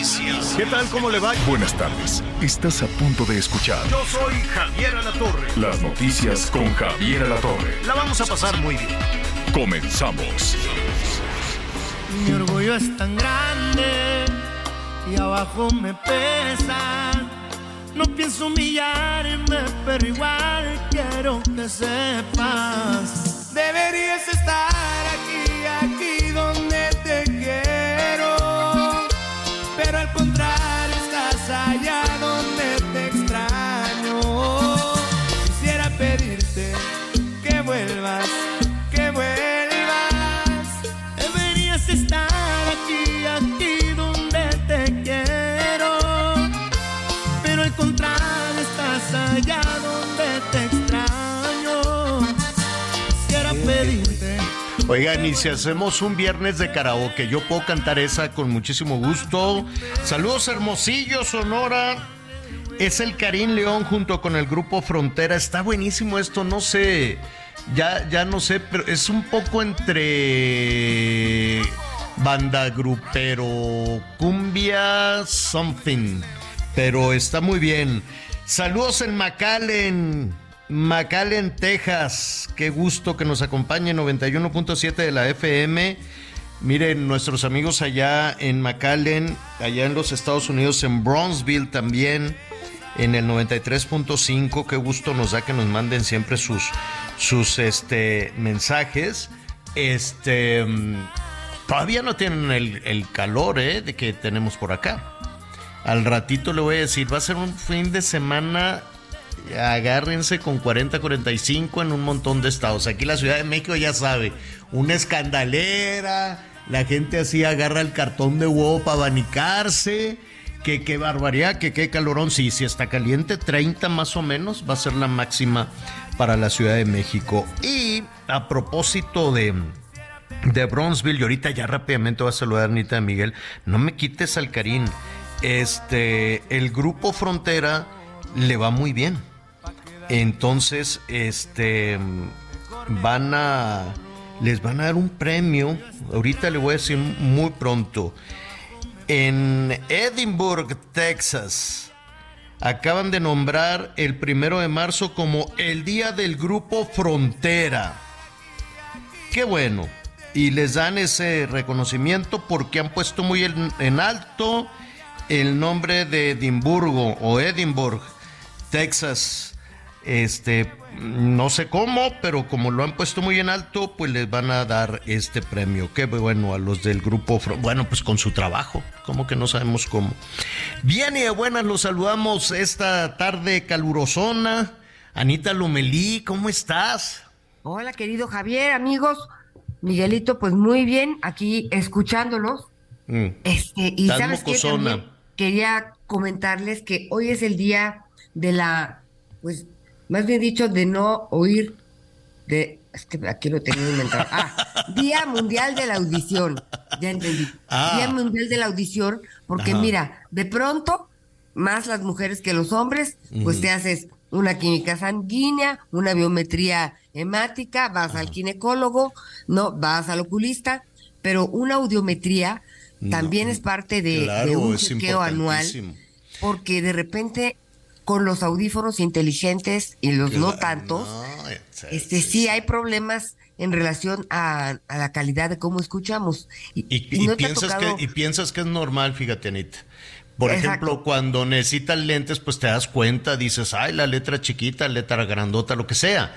Noticias. ¿Qué tal? ¿Cómo le va? Buenas tardes. Estás a punto de escuchar Yo soy Javier Alatorre. las noticias con Javier Alatorre. La vamos a pasar muy bien. Comenzamos. Mi orgullo es tan grande y abajo me pesa. No pienso humillarme, pero igual quiero que sepas. Deberías estar Oigan, y si hacemos un viernes de karaoke, yo puedo cantar esa con muchísimo gusto. Saludos, Hermosillo, Sonora. Es el Karim León junto con el grupo Frontera. Está buenísimo esto, no sé. Ya, ya no sé, pero es un poco entre banda grupero, cumbia, something. Pero está muy bien. Saludos en McAllen. McAllen, Texas. Qué gusto que nos acompañe 91.7 de la FM. Miren, nuestros amigos allá en McAllen, allá en los Estados Unidos, en Bronzeville también, en el 93.5. Qué gusto nos da que nos manden siempre sus, sus este, mensajes. Este, mm, todavía no tienen el, el calor ¿eh? de que tenemos por acá. Al ratito le voy a decir, va a ser un fin de semana agárrense con 40, 45 en un montón de estados. Aquí la Ciudad de México ya sabe, una escandalera, la gente así agarra el cartón de huevo para abanicarse, que qué barbaridad, que qué calorón, sí, si está caliente, 30 más o menos va a ser la máxima para la Ciudad de México. Y a propósito de de Bronzeville y ahorita ya rápidamente voy a saludar a Anita de Miguel. No me quites al Karim. Este, el grupo Frontera le va muy bien. Entonces, este, van a, les van a dar un premio. Ahorita le voy a decir muy pronto. En Edinburgh, Texas, acaban de nombrar el primero de marzo como el día del grupo Frontera. Qué bueno. Y les dan ese reconocimiento porque han puesto muy en, en alto el nombre de Edimburgo o Edinburgh, Texas. Este, no sé cómo, pero como lo han puesto muy en alto, pues les van a dar este premio. Qué bueno a los del grupo. Bueno, pues con su trabajo, como que no sabemos cómo. Bien y de buenas los saludamos esta tarde calurosona. Anita Lomelí, ¿cómo estás? Hola, querido Javier, amigos. Miguelito, pues muy bien, aquí escuchándolos. Mm. Este, y sabes qué también quería comentarles que hoy es el día de la, pues, más bien dicho, de no oír de, es que aquí lo tenía inventado. Ah, Día Mundial de la Audición. Ya entendí. Ah. Día Mundial de la Audición, porque Ajá. mira, de pronto, más las mujeres que los hombres, pues te haces una química sanguínea, una biometría hemática, vas al ginecólogo, no, vas al oculista, pero una audiometría también es parte de, Claro, de un chequeo anual, porque de repente con los audífonos inteligentes y los no tantos, no, este sí hay problemas en relación a, a la calidad de cómo escuchamos. Y, Y, y y no ha piensas tocado- que, y piensas que es normal, fíjate, Anita. Por Exacto. ejemplo, cuando necesitas lentes, pues te das cuenta, dices, ay, la letra chiquita, letra grandota, lo que sea.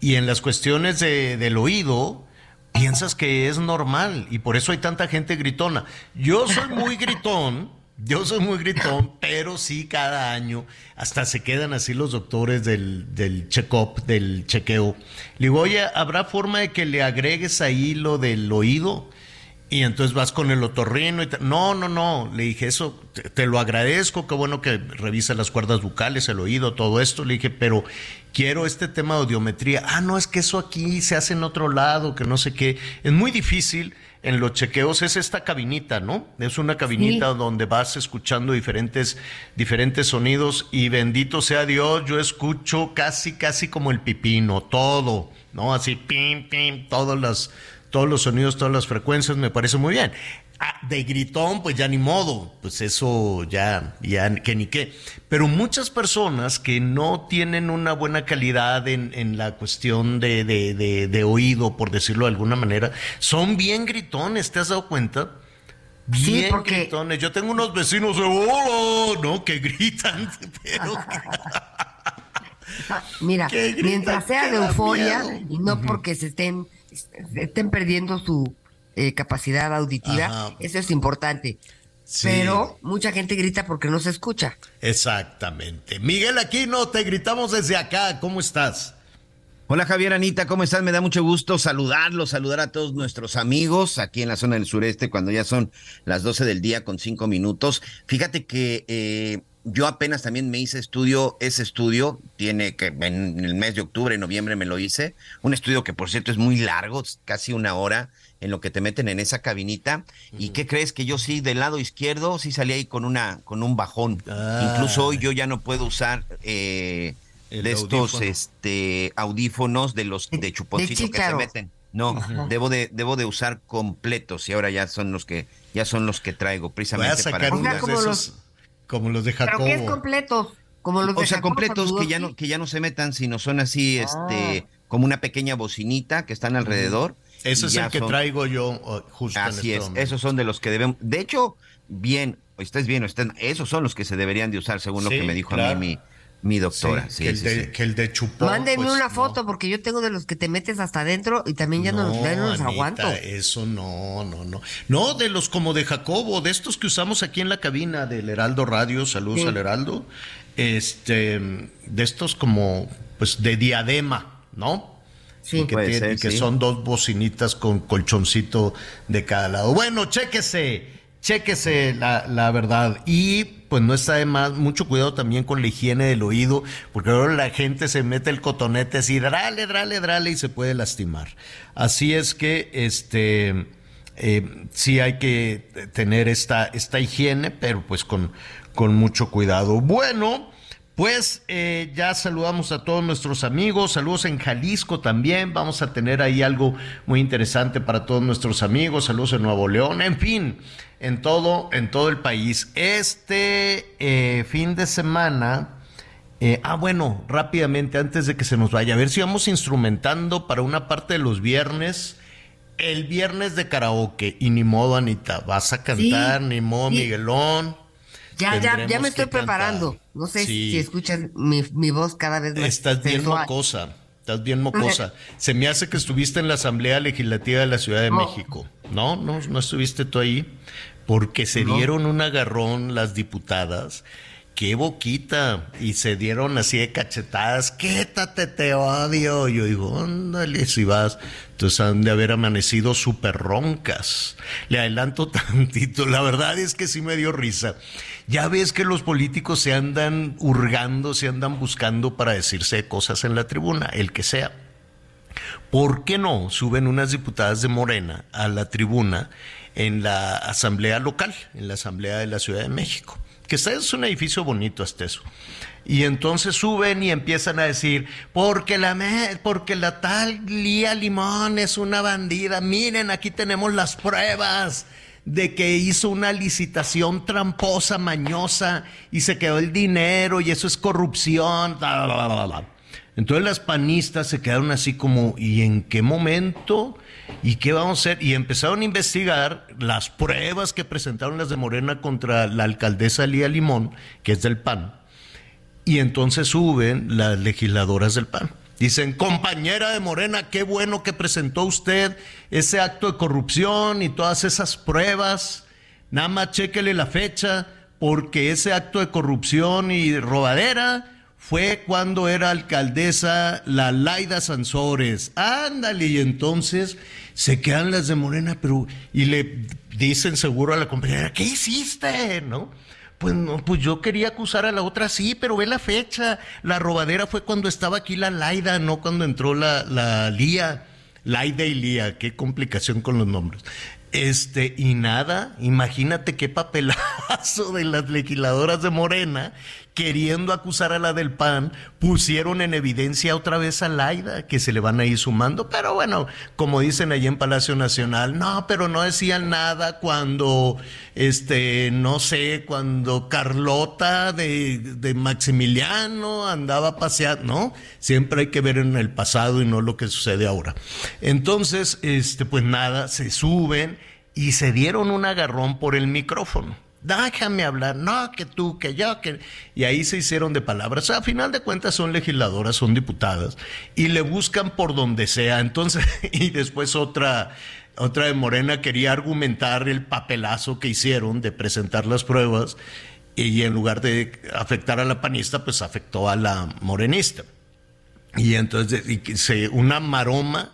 Y en las cuestiones de- del oído, piensas que es normal. Y por eso hay tanta gente gritona. Yo soy muy gritón. Yo soy muy gritón, pero sí cada año hasta se quedan así los doctores del, del check-up, del chequeo. Le digo, oye, ¿habrá forma de que le agregues ahí lo del oído? Y entonces vas con el otorrino y te- no, no, no, le dije eso, te, te lo agradezco, qué bueno que revisa las cuerdas bucales, el oído, todo esto, le dije, pero quiero este tema de audiometría. Ah, no, es que eso aquí se hace en otro lado, que no sé qué. Es muy difícil en los chequeos, es esta cabinita, ¿no? Es una cabinita donde vas escuchando diferentes, diferentes sonidos y bendito sea Dios, yo escucho casi, casi como el pipino, todo, ¿no? Así, pim, pim, todas las todos los sonidos, todas las frecuencias, me parece muy bien. Ah, de gritón, pues ya ni modo, pues eso ya, ya que ni qué. Pero muchas personas que no tienen una buena calidad en, en la cuestión de, de, de, de oído, por decirlo de alguna manera, son bien gritones, ¿te has dado cuenta? Sí, Bien porque- gritones. Yo tengo unos vecinos de hola, ¿no? Que gritan, pero Mira, mientras sea de euforia miedo. y no porque se estén, se estén perdiendo su eh, capacidad auditiva, Ajá. eso es importante. Sí. Pero mucha gente grita porque no se escucha. Exactamente. Miguel Aquino, te gritamos desde acá. ¿Cómo estás? Hola Javier Anita, ¿cómo estás? Me da mucho gusto saludarlos, saludar a todos nuestros amigos aquí en la zona del sureste cuando ya son las 12 del día con cinco minutos. Fíjate que eh, yo apenas también me hice estudio, ese estudio tiene que en el mes de octubre, noviembre me lo hice, un estudio que por cierto es muy largo, es casi una hora en lo que te meten en esa cabinita. ¿Y qué crees que yo sí del lado izquierdo sí salí ahí con una con un bajón? Ah. Incluso hoy yo ya no puedo usar eh, de estos audífono. este audífonos de los de chuponcito que se meten. No, debo de debo de usar completos y ahora ya son los que ya son los que traigo Voy a precisamente sacar para unos de como esos, como los de Pero Jacobo. que es completo, como los de o sea, Jacobo completos que ya no que ya no se metan, sino son así Ah. este como una pequeña bocinita que están alrededor. Ese es el que son- traigo yo uh, justo en Así este es, momento. esos son de los que debemos. De hecho, bien, o estés bien o estén, esos son los que se deberían de usar según lo que me dijo claro. a mí mi, mi doctora. Sí, Sí, que, el de, sí. que el de chupón. Mándenme pues, una no. foto porque yo tengo de los que te metes hasta adentro y también ya no, ya no los Anita, aguanto. Eso no, no, no. No, de los como de Jacobo, de estos que usamos aquí en la cabina del Heraldo Radio, saludos Sí. al Heraldo. Este, de estos como, pues de diadema, ¿no? Sí. Y que, Puede tiene- ser, y que sí. son dos bocinitas con colchoncito de cada lado. Bueno, chéquese, chéquese la, la verdad. Y pues no está de más, mucho cuidado también con la higiene del oído, porque ahora la gente se mete el cotonete así, drale, drale, drale, y se puede lastimar. Así es que, este, eh, sí hay que tener esta, esta higiene, pero pues con, con mucho cuidado. Bueno, pues eh, ya saludamos a todos nuestros amigos, saludos en Jalisco también, vamos a tener ahí algo muy interesante para todos nuestros amigos, saludos en Nuevo León, en fin, en todo, en todo el país. Este eh, fin de semana, eh, ah, bueno, rápidamente, antes de que se nos vaya, a ver si vamos instrumentando para una parte de los viernes. El viernes de karaoke, y ni modo, Anita, vas a cantar, Sí, ni modo, sí. Miguelón. Ya, ya, ya me estoy cantar. preparando. No sé Sí. si escuchan mi, mi voz cada vez más. Estás bien sensual. mocosa, estás bien mocosa. Se me hace que estuviste en la Asamblea Legislativa de la Ciudad de No. México. No, no, no estuviste tú ahí. Porque se dieron un agarrón las diputadas. Qué boquita. Y se dieron así de cachetadas. Quétate, te odio. Yo digo, ándale, si vas. Entonces han de haber amanecido súper roncas. Le adelanto tantito. La verdad es que sí me dio risa. Ya ves que los políticos se andan hurgando, se andan buscando para decirse cosas en la tribuna, el que sea. ¿Por qué no suben unas diputadas de Morena a la tribuna en la asamblea local, en la asamblea de la Ciudad de México? Que está, es un edificio bonito hasta eso. Y entonces suben y empiezan a decir, porque la, porque la tal Lía Limón es una bandida, miren, aquí tenemos las pruebas de que hizo una licitación tramposa, mañosa, y se quedó el dinero, y eso es corrupción. bla, bla, bla. Entonces las panistas se quedaron así como, ¿y en qué momento? ¿Y qué vamos a hacer? Y empezaron a investigar las pruebas que presentaron las de Morena contra la alcaldesa Lía Limón, que es del PAN. Y entonces suben las legisladoras del PAN. Dicen, compañera de Morena, qué bueno que presentó usted ese acto de corrupción y todas esas pruebas. Nada más chéquele la fecha, porque ese acto de corrupción y robadera fue cuando era alcaldesa la Laida Sansores. Ándale, y entonces se quedan las de Morena, pero y le dicen seguro a la compañera, ¿qué hiciste? ¿No? Pues no, pues yo quería acusar a la otra, sí, pero ve la fecha. La robadera fue cuando estaba aquí la Laida, no cuando entró la, la Lía. Laida y Lía, qué complicación con los nombres. Este, y nada, imagínate qué papelazo de las legisladoras de Morena queriendo acusar a la del PAN, pusieron en evidencia otra vez a Laida, que se le van a ir sumando, pero bueno, como dicen allí en Palacio Nacional, no, pero no decían nada cuando, este, no sé, cuando Carlota de, de Maximiliano andaba paseando, ¿no? Siempre hay que ver en el pasado y no lo que sucede ahora. Entonces, este, pues nada, se suben y se dieron un agarrón por el micrófono déjame hablar, no, que tú, que yo, que... Y ahí se hicieron de palabras. a final de cuentas son legisladoras, son diputadas, y le buscan por donde sea. Entonces, y después otra, otra de Morena quería argumentar el papelazo que hicieron de presentar las pruebas, y en lugar de afectar a la panista, pues afectó a la morenista. Y entonces, se, una maroma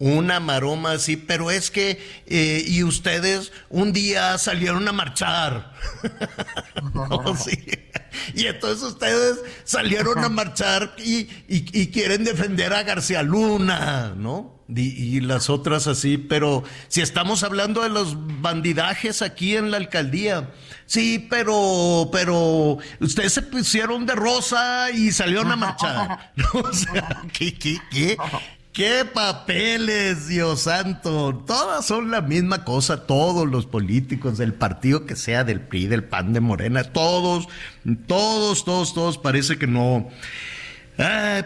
una maroma así, pero es que, eh, y ustedes un día salieron a marchar. Y entonces ustedes salieron a marchar y, y, quieren defender a García Luna, ¿no? Y, las otras así, pero si estamos hablando de los bandidajes aquí en la alcaldía, sí, pero, pero ustedes se pusieron de rosa y salieron a marchar. O sea, ¿qué, qué, qué? ¡Qué papeles, Dios santo! Todas son la misma cosa, todos los políticos del partido que sea del PRI, del PAN, de Morena, todos, todos, todos, todos, parece que no.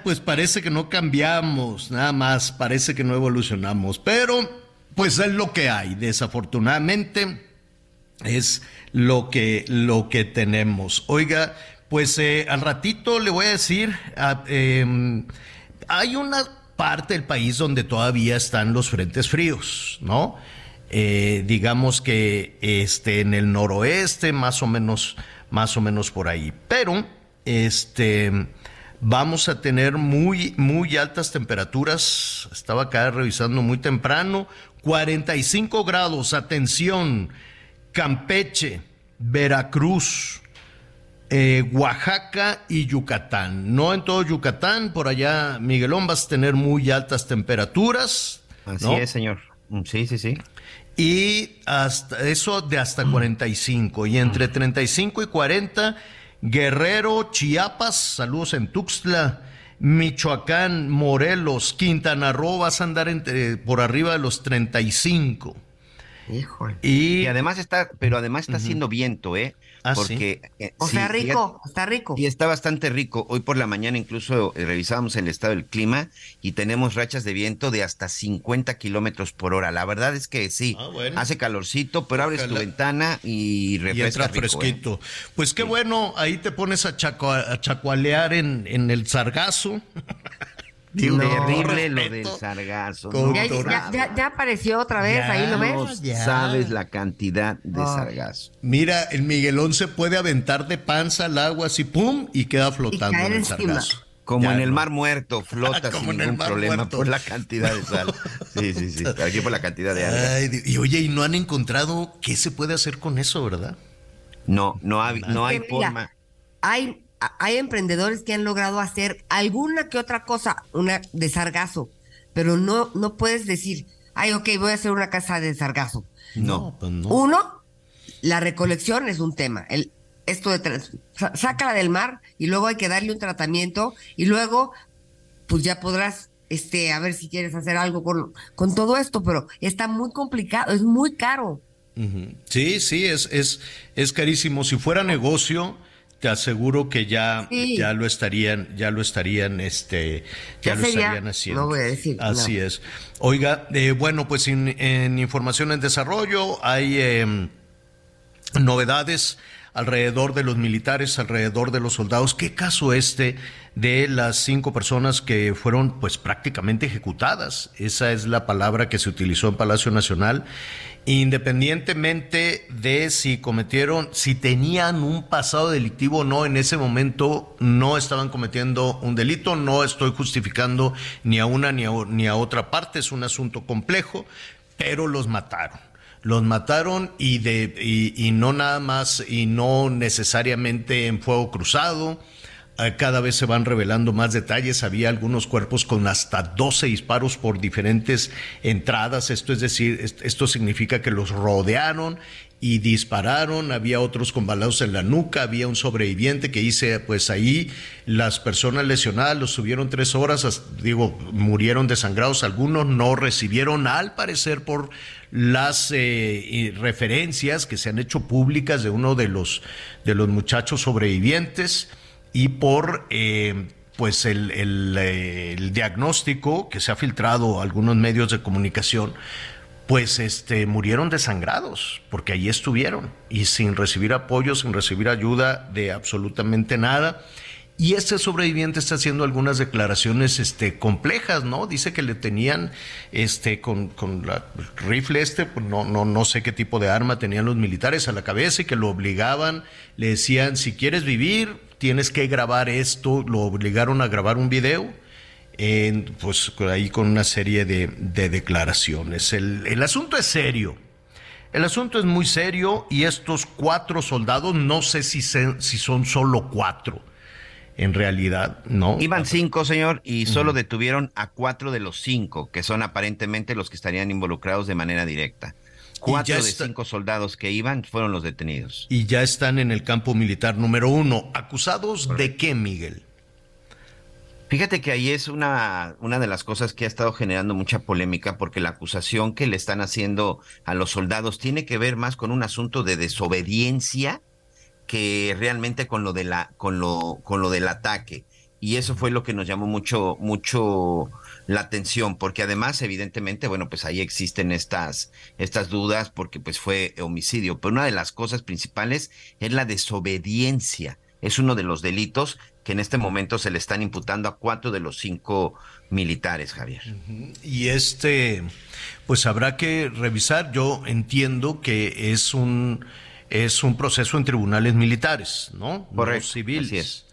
pues parece que no cambiamos, nada más, parece que no evolucionamos, pero pues es lo que hay, desafortunadamente es lo que, lo que tenemos. Oiga, pues eh, al ratito le voy a decir, ah, em, hay una parte del país donde todavía están los frentes fríos, ¿no? Eh, digamos que este, en el noroeste, más o menos, más o menos por ahí. Pero este, vamos a tener muy, muy altas temperaturas. Estaba acá revisando muy temprano. 45 grados, atención, Campeche, Veracruz, eh, Oaxaca y Yucatán. No en todo Yucatán, por allá, Miguelón, vas a tener muy altas temperaturas. Así es, señor. Mm, sí, sí, sí. Y hasta eso de hasta 45. Y entre 35 y 40, Guerrero, Chiapas, saludos en Tuxtla. Michoacán, Morelos, Quintana Roo, vas a andar entre, por arriba de los 35. Híjole. Y, además está, pero además está haciendo viento, ¿eh? Ah, porque, eh, o sea, rico, está rico. Y está bastante rico. Hoy por la mañana incluso eh, revisábamos el estado del clima y tenemos rachas de viento de hasta 50 kilómetros por hora. La verdad es que sí, ah, hace calorcito, pero abres tu ventana y refresca y ¿eh? fresquito. Pues qué bueno, ahí te pones a, chacualear en, en el sargazo. Terrible lo del sargazo. Ya, apareció otra vez, ahí lo ves. sabes la cantidad de sargazo. Mira, el Miguelón se puede aventar de panza al agua así, pum, y queda flotando en el sargazo. Como en el mar muerto, flota sin ningún problema por la cantidad de sal. Sí, sí, sí. Aquí por la cantidad de agua. y oye, y no han encontrado qué se puede hacer con eso, ¿verdad? No, no, no hay forma. Hay hay emprendedores que han logrado hacer alguna que otra cosa, una de sargazo, pero no, no puedes decir, ay, ok, voy a hacer una casa de sargazo. No, pues no. Uno, la recolección es un tema. El, esto de sácala del mar y luego hay que darle un tratamiento y luego, pues ya podrás, este, a ver si quieres hacer algo con, con todo esto, pero está muy complicado, es muy caro. Sí, sí, es, es, es carísimo. Si fuera negocio, te aseguro que ya, ya lo estarían, ya lo estarían, este, ya, lo estarían haciendo. No voy a decir. Así es. Oiga, eh, bueno, pues en, información en desarrollo hay em, novedades alrededor de los militares, alrededor de los soldados. ¿Qué caso este de las cinco personas que fueron pues prácticamente ejecutadas? Esa es la palabra que se utilizó en Palacio Nacional independientemente de si cometieron, si tenían un pasado delictivo o no, en ese momento no estaban cometiendo un delito, no estoy justificando ni a una ni a, ni a otra parte, es un asunto complejo, pero los mataron. Los mataron y, de, y no nada más, y no necesariamente en fuego cruzado, eh, cada vez se van revelando más detalles. Había algunos cuerpos con hasta 12 disparos por diferentes entradas. Esto es decir, esto significa que los rodearon y dispararon. Había otros con balazos en la nuca. Había un sobreviviente que dice, pues ahí las personas lesionadas los subieron tres horas. Digo, murieron desangrados. Algunos no recibieron, al parecer, por las eh, referencias que se han hecho públicas de uno de los, de los muchachos sobrevivientes y por eh, pues el, el, diagnóstico que se ha filtrado a algunos medios de comunicación, pues este, murieron desangrados, porque allí estuvieron y sin recibir apoyo, sin recibir ayuda de absolutamente nada. Y este sobreviviente está haciendo algunas declaraciones este, complejas, ¿no? Dice que le tenían este, con, con la rifle este, pues no, no, no sé qué tipo de arma tenían los militares a la cabeza y que lo obligaban, le decían, si quieres vivir, tienes que grabar esto, lo obligaron a grabar un video, pues ahí con una serie de, declaraciones. El, el asunto es serio. El asunto es muy serio y estos cuatro soldados, no sé si, si son solo cuatro en realidad, ¿no? Iban cinco, señor, y solo detuvieron a cuatro de los cinco, que son aparentemente los que estarían involucrados de manera directa. Cuatro de cinco soldados que iban fueron los detenidos. Y ya están en el campo militar número uno. ¿Acusados de qué, Miguel? Fíjate que ahí es una, una de las cosas que ha estado generando mucha polémica porque la acusación que le están haciendo a los soldados tiene que ver más con un asunto de desobediencia que realmente con lo de la con lo con lo del ataque. Y eso fue lo que nos llamó mucho mucho la atención porque además evidentemente bueno pues ahí existen estas estas dudas porque pues fue homicidio. Pero una de las cosas principales es la desobediencia. Es uno de los delitos que en este momento se le están imputando a cuatro de los cinco militares Javier. Y este pues habrá que revisar. Yo entiendo que es un es un proceso en tribunales militares, ¿no? Correcto, civiles.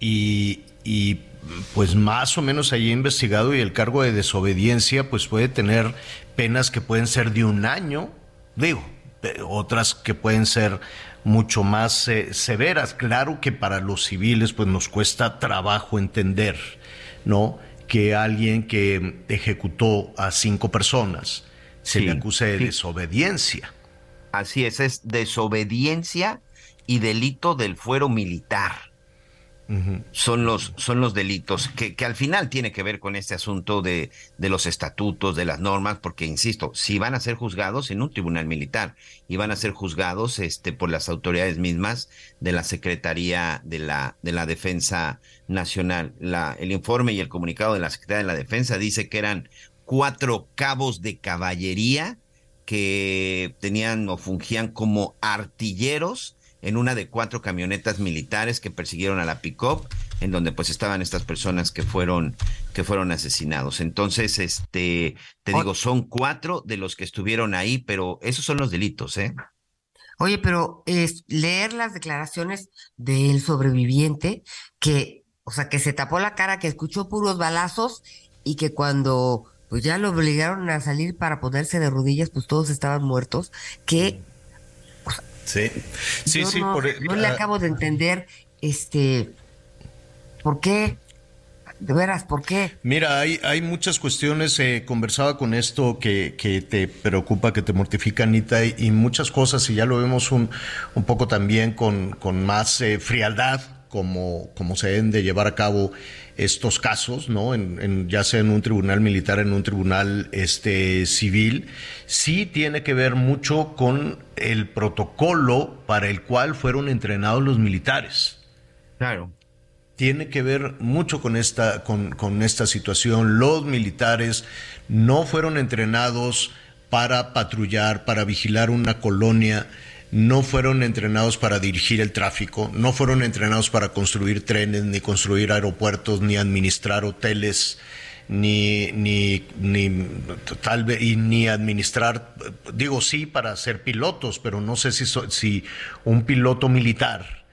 Y, y pues más o menos allí investigado y el cargo de desobediencia pues puede tener penas que pueden ser de un año, digo, otras que pueden ser mucho más eh, severas. Claro que para los civiles pues nos cuesta trabajo entender, ¿no? Que alguien que ejecutó a cinco personas se le acuse de desobediencia. Así es, es desobediencia y delito del fuero militar. Son los, son los delitos que, que, al final tiene que ver con este asunto de, de, los estatutos, de las normas, porque insisto, si van a ser juzgados en un tribunal militar y van a ser juzgados este, por las autoridades mismas de la Secretaría de la, de la Defensa Nacional. La, el informe y el comunicado de la Secretaría de la Defensa dice que eran cuatro cabos de caballería que tenían o fungían como artilleros en una de cuatro camionetas militares que persiguieron a la pick-up, en donde pues estaban estas personas que fueron, que fueron asesinados. Entonces, este, te digo, son cuatro de los que estuvieron ahí, pero esos son los delitos, ¿eh? Oye, pero es leer las declaraciones del sobreviviente que, o sea, que se tapó la cara, que escuchó puros balazos y que cuando pues ya lo obligaron a salir para ponerse de rodillas, pues todos estaban muertos, que... sí, sí, sí. No, e, no le acabo de entender, este, ¿por qué? De veras, ¿por qué? Mira, hay, hay muchas cuestiones, eh, conversaba con esto que, que, te preocupa, que te mortifica, Anita, y, muchas cosas, y ya lo vemos un, un poco también con, con más eh, frialdad, como, como se deben de llevar a cabo estos casos, ¿no? En, ya sea en un tribunal militar, en un tribunal este, civil, sí tiene que ver mucho con el protocolo para el cual fueron entrenados los militares. Claro. Tiene que ver mucho con esta, con, con esta situación. Los militares no fueron entrenados para patrullar, para vigilar una colonia no fueron entrenados para dirigir el tráfico, no fueron entrenados para construir trenes, ni construir aeropuertos, ni administrar hoteles, ni, ni, ni tal vez, y ni administrar, digo sí para ser pilotos, pero no sé si, si un piloto militar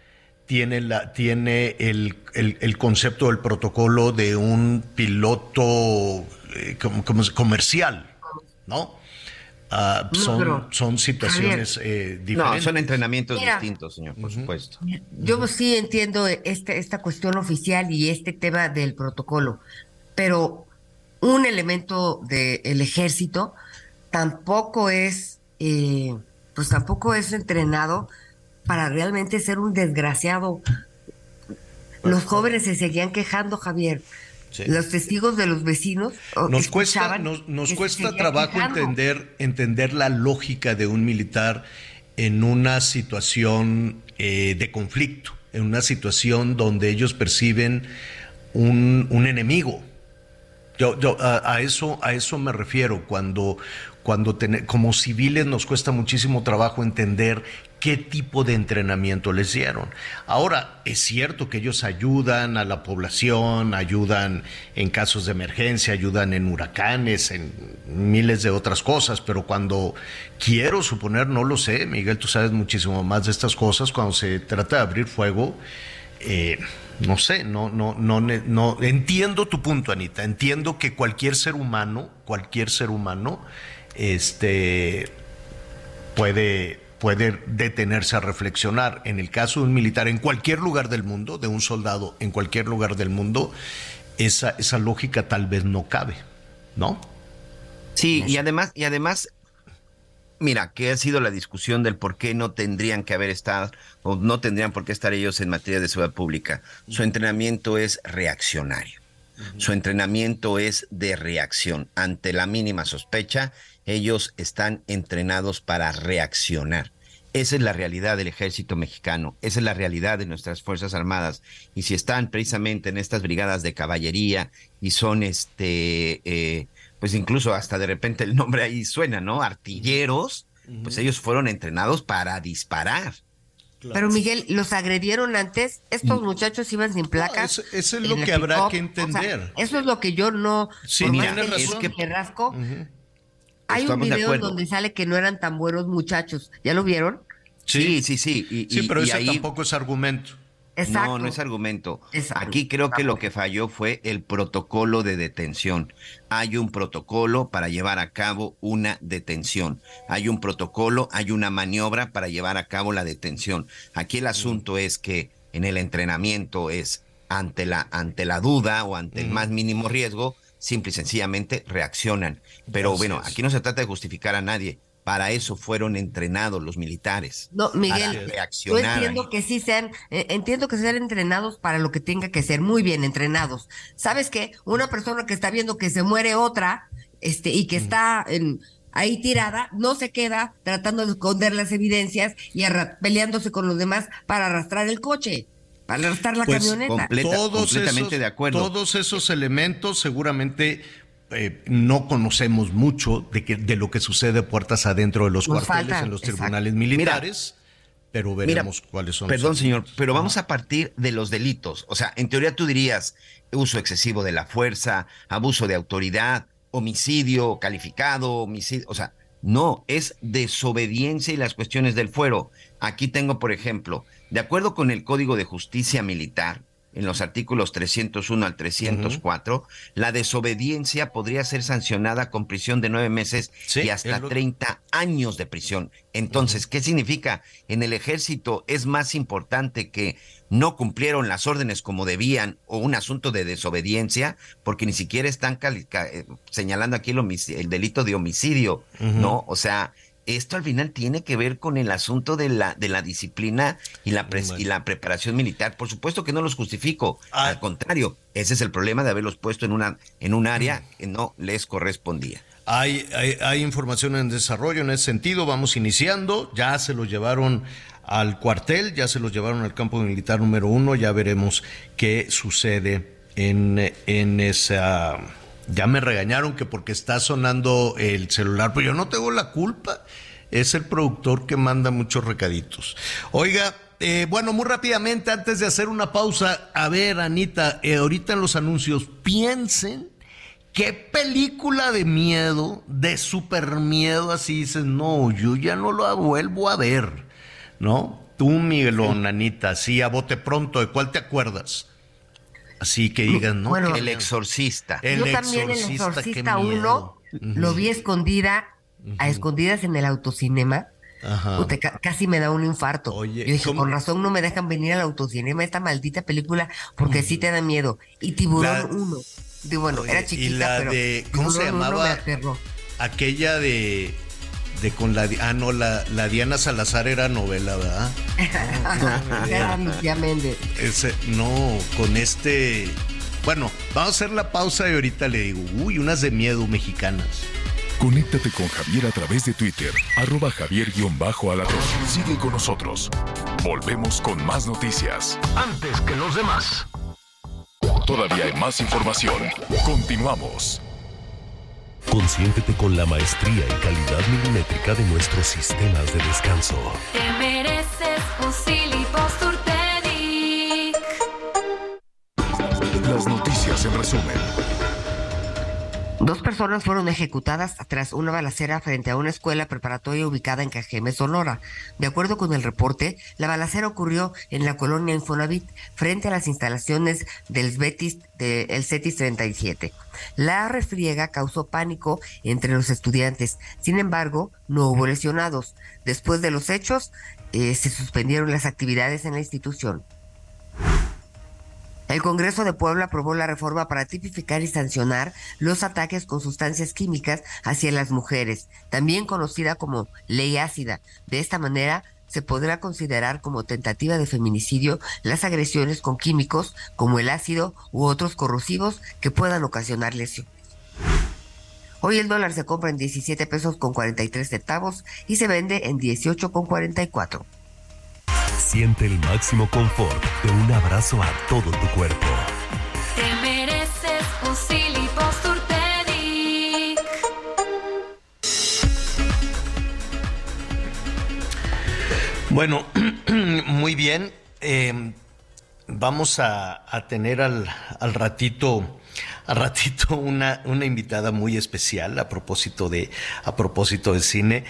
tiene, la, tiene el, el, concepto del protocolo de un piloto eh, como, comercial, ¿no? Ah, son, son situaciones eh, diferentes. No, son entrenamientos distintos, señor, por supuesto. Yo sí entiendo este, esta cuestión oficial y este tema del protocolo, pero un elemento del ejército tampoco es, eh, pues tampoco es entrenado para realmente ser un desgraciado. Los jóvenes se seguían quejando, Javier. Los testigos de los vecinos nos cuesta nos, cuesta trabajo entender entender la lógica de un militar en una situación eh, de conflicto, en una situación donde ellos perciben un, un enemigo. Yo, yo a, eso a eso me refiero cuando cuando como civiles nos cuesta muchísimo trabajo entender qué tipo de entrenamiento les dieron. Ahora, es cierto que ellos ayudan a la población, ayudan en casos de emergencia, ayudan en huracanes, en miles de otras cosas, pero cuando quiero suponer, no lo sé, Miguel, tú sabes muchísimo más de estas cosas, cuando se trata de abrir fuego, eh, no sé, no, no, no, no, entiendo tu punto, Anita, entiendo que cualquier ser humano, cualquier ser humano, este, puede puede detenerse a reflexionar. En el caso de un militar en cualquier lugar del mundo, de un soldado en cualquier lugar del mundo, esa, esa lógica tal vez no cabe, ¿no? Sí, y además, y además, mira, que ha sido la discusión del por qué no tendrían que haber estado o no tendrían por qué estar ellos en materia de seguridad pública. Su entrenamiento es reaccionario. Su entrenamiento es de reacción. Ante la mínima sospecha, ellos están entrenados para reaccionar. Esa es la realidad del ejército mexicano, esa es la realidad de nuestras Fuerzas Armadas. Y si están precisamente en estas brigadas de caballería y son este, eh, pues incluso hasta de repente el nombre ahí suena, ¿no? Artilleros, pues ellos fueron entrenados para disparar. Pero Miguel, ¿los agredieron antes? Estos mm. muchachos iban sin placas. eso, es lo que habrá que entender. eso es lo que yo no... Sí, tienes razón. que hay un video donde sale que no eran tan buenos muchachos. ¿Ya lo vieron? Sí, sí, sí. sí, pero ese tampoco es argumento. Exacto. No, no es argumento. Aquí creo que lo que falló fue el protocolo de detención. Hay un protocolo para llevar a cabo una detención. Hay un protocolo, hay una maniobra para llevar a cabo la detención. Aquí el asunto es que en el entrenamiento es ante la, ante la duda o ante el más mínimo riesgo, simple y sencillamente reaccionan. Pero bueno, aquí no se trata de justificar a nadie. Para eso fueron entrenados los militares. No, Miguel, yo entiendo que sí sean, eh, entiendo que sean entrenados para lo que tenga que ser, muy bien entrenados. ¿Sabes qué? Una persona que está viendo que se muere otra, este, y que está en, ahí tirada, no se queda tratando de esconder las evidencias y peleándose con los demás para arrastrar el coche arrastrar la pues, camioneta. todos esos, de acuerdo. Todos esos elementos seguramente eh, no conocemos mucho de, que, de lo que sucede puertas adentro de los cuarteles en los tribunales militares. pero veremos cuáles son. Perdón, señor, pero vamos a partir de los delitos. O sea, en teoría tú dirías uso excesivo de la fuerza, abuso de autoridad, homicidio calificado, homicidio, o sea, no, es desobediencia y las cuestiones del fuero. Aquí tengo, por ejemplo, de acuerdo con el Código de Justicia Militar, en los artículos 301 al 304, la desobediencia podría ser sancionada con prisión de nueve meses y hasta 30 años de prisión. Entonces, ¿qué significa? En el ejército es más importante que no cumplieron las órdenes como debían o un asunto de desobediencia, porque ni siquiera están eh, señalando aquí el, delito de homicidio, ¿no? O sea, esto al final tiene que ver con el asunto de la, de la disciplina y la, y la preparación militar. Por supuesto que no los justifico, ah. al contrario, ese es el problema de haberlos puesto en, una, en un área que no les correspondía. Hay, hay, información en desarrollo en ese sentido, vamos iniciando, ya se los llevaron al cuartel, ya se los llevaron al campo militar número uno, ya veremos qué sucede en, en esa ya me regañaron que porque está sonando el celular, pero yo no tengo la culpa. es el productor que manda muchos recaditos. Oiga, eh, bueno, muy rápidamente, antes de hacer una pausa, a ver, Anita, eh, ahorita en los anuncios, piensen qué película de miedo, de super miedo, así dices, no, yo ya no lo vuelvo a ver, ¿no? Tú, Miguelón, Anita, sí, a bote pronto, ¿de cuál te acuerdas? Así que digan, ¿no? Bueno, El exorcista. El Yo también el Exorcista, Exorcista qué 1 miedo. lo vi escondida, a escondidas en el autocinema. Ajá. Ca- casi me da un infarto. Oye, Yo dije, ¿cómo? con razón no me dejan venir al autocinema esta maldita película porque sí te da miedo. Y Tiburón La- 1. Digo, bueno, Oye, era y chiquita, la pero de- ¿cómo se Tiburón 1 llamaba? me aterró. Aquella de, de con la, ah, no, la, la Diana Salazar era novela, ¿verdad? Era Lucía Méndez. Ese, no, con este, bueno, vamos a hacer la pausa y ahorita le digo, uy, unas de miedo mexicanas. Conéctate con Javier a través de Twitter, arroba javier-alatón. Sigue con nosotros. Volvemos con más noticias. Antes que los demás. Todavía hay más información. Continuamos. Consiéntete con la maestría y calidad milimétrica de nuestros sistemas de descanso. Te mereces un Posturpedic. Las noticias en resumen. Dos personas fueron ejecutadas tras una balacera frente a una escuela preparatoria ubicada en Cajeme, Sonora. De acuerdo con el reporte, la balacera ocurrió en la colonia Infonavit, frente a las instalaciones del Betis del CETIS 37. La refriega causó pánico entre los estudiantes. Sin embargo, no hubo lesionados. Después de los hechos, eh, se suspendieron las actividades en la institución. El Congreso de Puebla aprobó la reforma para tipificar y sancionar los ataques con sustancias químicas hacia las mujeres, también conocida como ley ácida. De esta manera, se podrá considerar como tentativa de feminicidio las agresiones con químicos como el ácido u otros corrosivos que puedan ocasionar lesiones. Hoy el dólar se compra en 17 pesos con 43 centavos y se vende en 18 con 44. Siente el máximo confort de un abrazo a todo tu cuerpo. Te mereces un Posturpedic. Bueno, muy bien. eh, vamos a, a tener al, al ratito, al ratito una, una invitada muy especial a propósito de, a propósito de cine.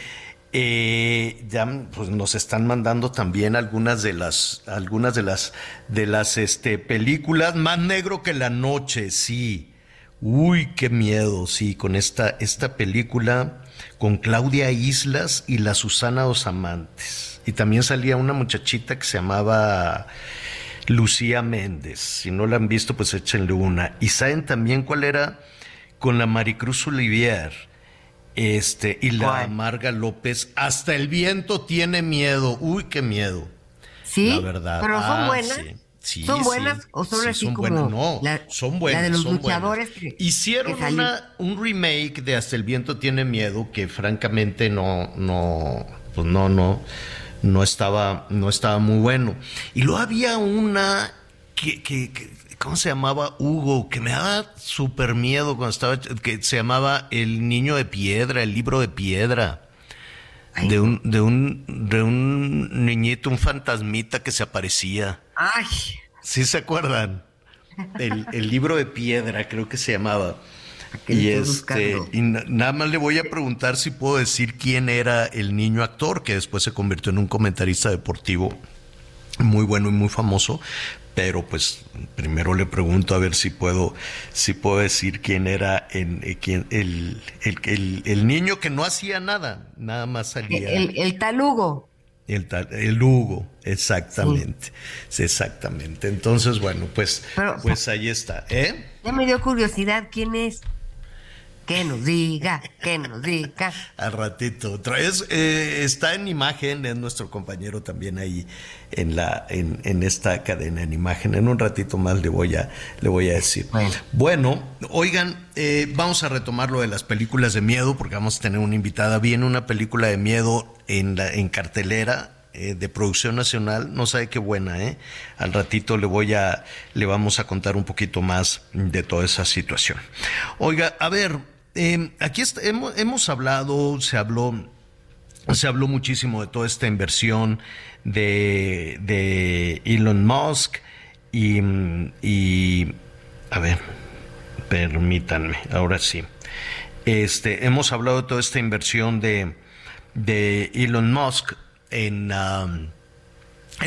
Eh, ya pues, nos están mandando también algunas de las, algunas de las, de las este, películas. Más negro que la noche, sí. Uy, qué miedo, sí, con esta, esta película con Claudia Islas y la Susana Dos Amantes. Y también salía una muchachita que se llamaba Lucía Méndez. Si no la han visto, pues échenle una. Y saben también cuál era con la Maricruz Olivier. Este, y la ¿Cuál? Marga López. Hasta el viento tiene miedo. Uy, qué miedo. ¿Sí? La verdad. Pero son Ah, buenas. sí. Sí, ¿Son sí. buenas o son Sí, así son como buenas. No, la- son la buenas. de los son buenas. luchadores que- Hicieron que una, un remake de Hasta el viento tiene miedo que francamente no, no, pues no, no, no estaba, no estaba muy bueno. Y luego había una que, que- que- ¿cómo se llamaba? Hugo, que me daba súper miedo cuando estaba, que se llamaba El niño de piedra, el libro de piedra. Ay, De un, de un, de un niñito, un fantasmita que se aparecía. Ay, ¿Sí se acuerdan? El, el libro de piedra, creo que se llamaba. Y, este, y na- nada más le voy a preguntar si puedo decir quién era el niño actor, que después se convirtió en un comentarista deportivo muy bueno y muy famoso. Pero pues primero le pregunto a ver si puedo, si puedo decir quién era en, eh, quién- el, el, el- el niño que no hacía nada, nada más salía. el, el talugo. El, tal- el Hugo, exactamente. Sí, exactamente. Entonces, bueno, pues, Pero- pues ahí está. ¿Eh? Ya me dio curiosidad quién es. Que nos diga, que nos diga. Al ratito. Otra vez, eh, está en imagen, es nuestro compañero también ahí en la, en, en esta cadena en imagen. En un ratito más le voy a, le voy a decir. Bueno. Bueno, oigan, eh, vamos a retomar lo de las películas de miedo, porque vamos a tener una invitada. Viene una película de miedo en la, en cartelera. Eh, de producción nacional, no sabe qué buena, ¿eh? Al ratito le voy a, le vamos a contar un poquito más de toda esa situación. Oiga, a ver, eh, aquí hemos, hemos hablado, se habló se habló muchísimo de toda esta inversión de, de Elon Musk y, y, a ver, permítanme, ahora sí. Este, hemos hablado de toda esta inversión de, de Elon Musk en,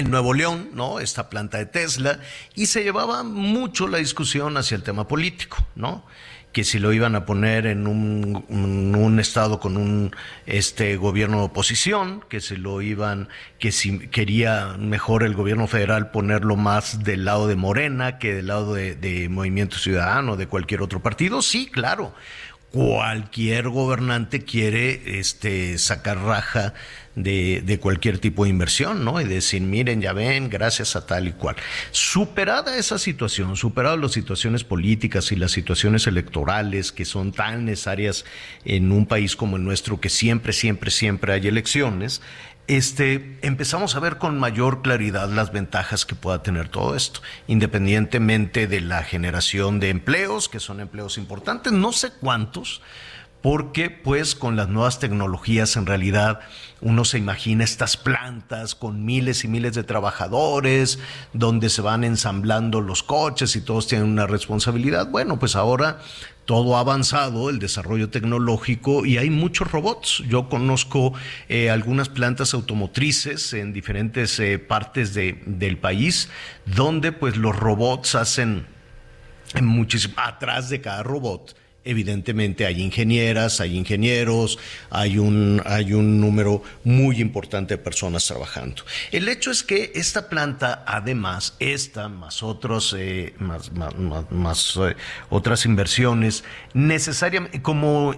Nuevo León, ¿no? Esta planta de Tesla, y se llevaba mucho la discusión hacia el tema político, ¿no? que si lo iban a poner en un, un, estado con un este gobierno de oposición, que se lo iban, que si quería mejor el gobierno federal ponerlo más del lado de Morena que del lado de, de Movimiento Ciudadano, de cualquier otro partido, sí, claro cualquier gobernante quiere este, sacar raja de, de, cualquier tipo de inversión, ¿no? Y decir, miren, ya ven, gracias a tal y cual. Superada esa situación, superada las situaciones políticas y las situaciones electorales que son tan necesarias en un país como el nuestro, que siempre, siempre, siempre hay elecciones, este, empezamos a ver con mayor claridad las ventajas que pueda tener todo esto, independientemente de la generación de empleos, que son empleos importantes, no sé cuántos, porque pues con las nuevas tecnologías en realidad uno se imagina estas plantas con miles y miles de trabajadores, donde se van ensamblando los coches y todos tienen una responsabilidad. Bueno, pues ahora todo ha avanzado, el desarrollo tecnológico, y hay muchos robots. Yo conozco eh, algunas plantas automotrices en diferentes eh, partes de, del país, donde pues los robots hacen muchísimo, atrás de cada robot evidentemente hay ingenieras, hay ingenieros, hay un, hay un número muy importante de personas trabajando. El hecho es que esta planta, además, esta más otros, eh, más, más, eh, otras inversiones, necesariamente, como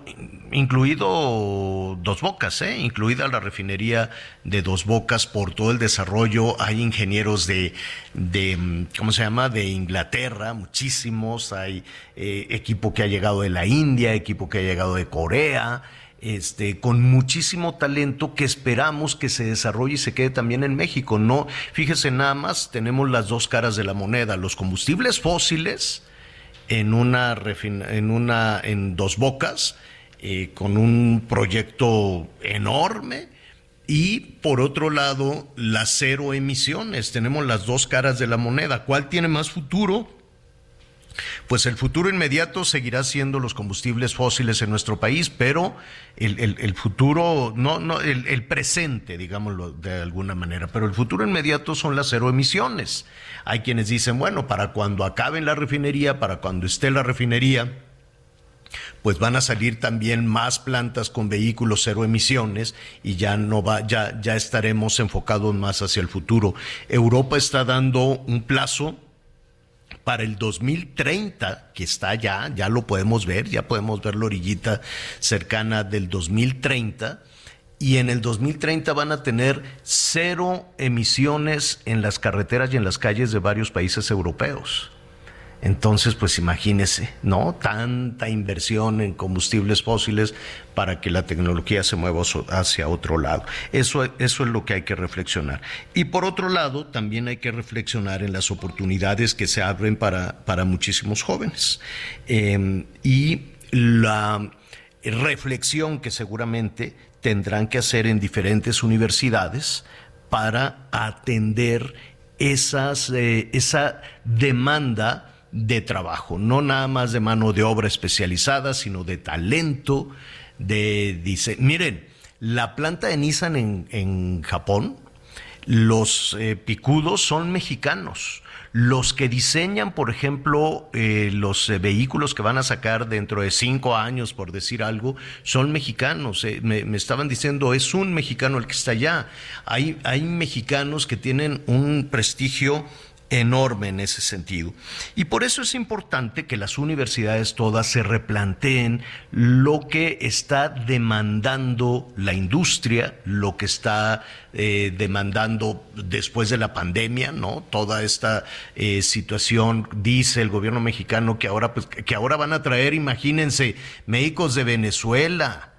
incluido Dos Bocas, eh, incluida la refinería de Dos Bocas por todo el desarrollo, hay ingenieros de, de ¿cómo se llama?, de Inglaterra, muchísimos, hay equipo que ha llegado de la India, equipo que ha llegado de Corea, este, con muchísimo talento que esperamos que se desarrolle y se quede también en México. No, fíjese nada más, tenemos las dos caras de la moneda, los combustibles fósiles en una, en una, en dos bocas, eh, con un proyecto enorme. Y por otro lado, las cero emisiones. Tenemos las dos caras de la moneda. ¿Cuál tiene más futuro? Pues el futuro inmediato seguirá siendo los combustibles fósiles en nuestro país, pero el, futuro, no, no, el, presente, digámoslo de alguna manera, pero el futuro inmediato son las cero emisiones. Hay quienes dicen, bueno, para cuando acaben la refinería, para cuando esté la refinería, pues van a salir también más plantas con vehículos cero emisiones y ya no va, ya, ya estaremos enfocados más hacia el futuro. Europa está dando un plazo para el 2030, que está ya, ya lo podemos ver, ya podemos ver la orillita cercana del 2030, y en el 2030 van a tener cero emisiones en las carreteras y en las calles de varios países europeos. Entonces, pues imagínese, ¿no? Tanta inversión en combustibles fósiles para que la tecnología se mueva hacia otro lado. Eso, eso es lo que hay que reflexionar. Y por otro lado, también hay que reflexionar en las oportunidades que se abren para, para muchísimos jóvenes. Em, y la reflexión que seguramente tendrán que hacer en diferentes universidades para atender esas, eh, esa demanda de trabajo, no nada más de mano de obra especializada, sino de talento, de dice, miren, la planta de Nissan en, en Japón, los eh, picudos son mexicanos. Los que diseñan, por ejemplo, eh, los eh, vehículos que van a sacar dentro de cinco años, por decir algo, son mexicanos. Me, me, estaban diciendo, es un mexicano el que está allá. Hay, hay mexicanos que tienen un prestigio enorme en ese sentido. Y por eso es importante que las universidades todas se replanteen lo que está demandando la industria, lo que está eh, demandando después de la pandemia, ¿no? Toda esta eh, situación, dice el gobierno mexicano que ahora, pues, que ahora van a traer, imagínense, médicos de Venezuela.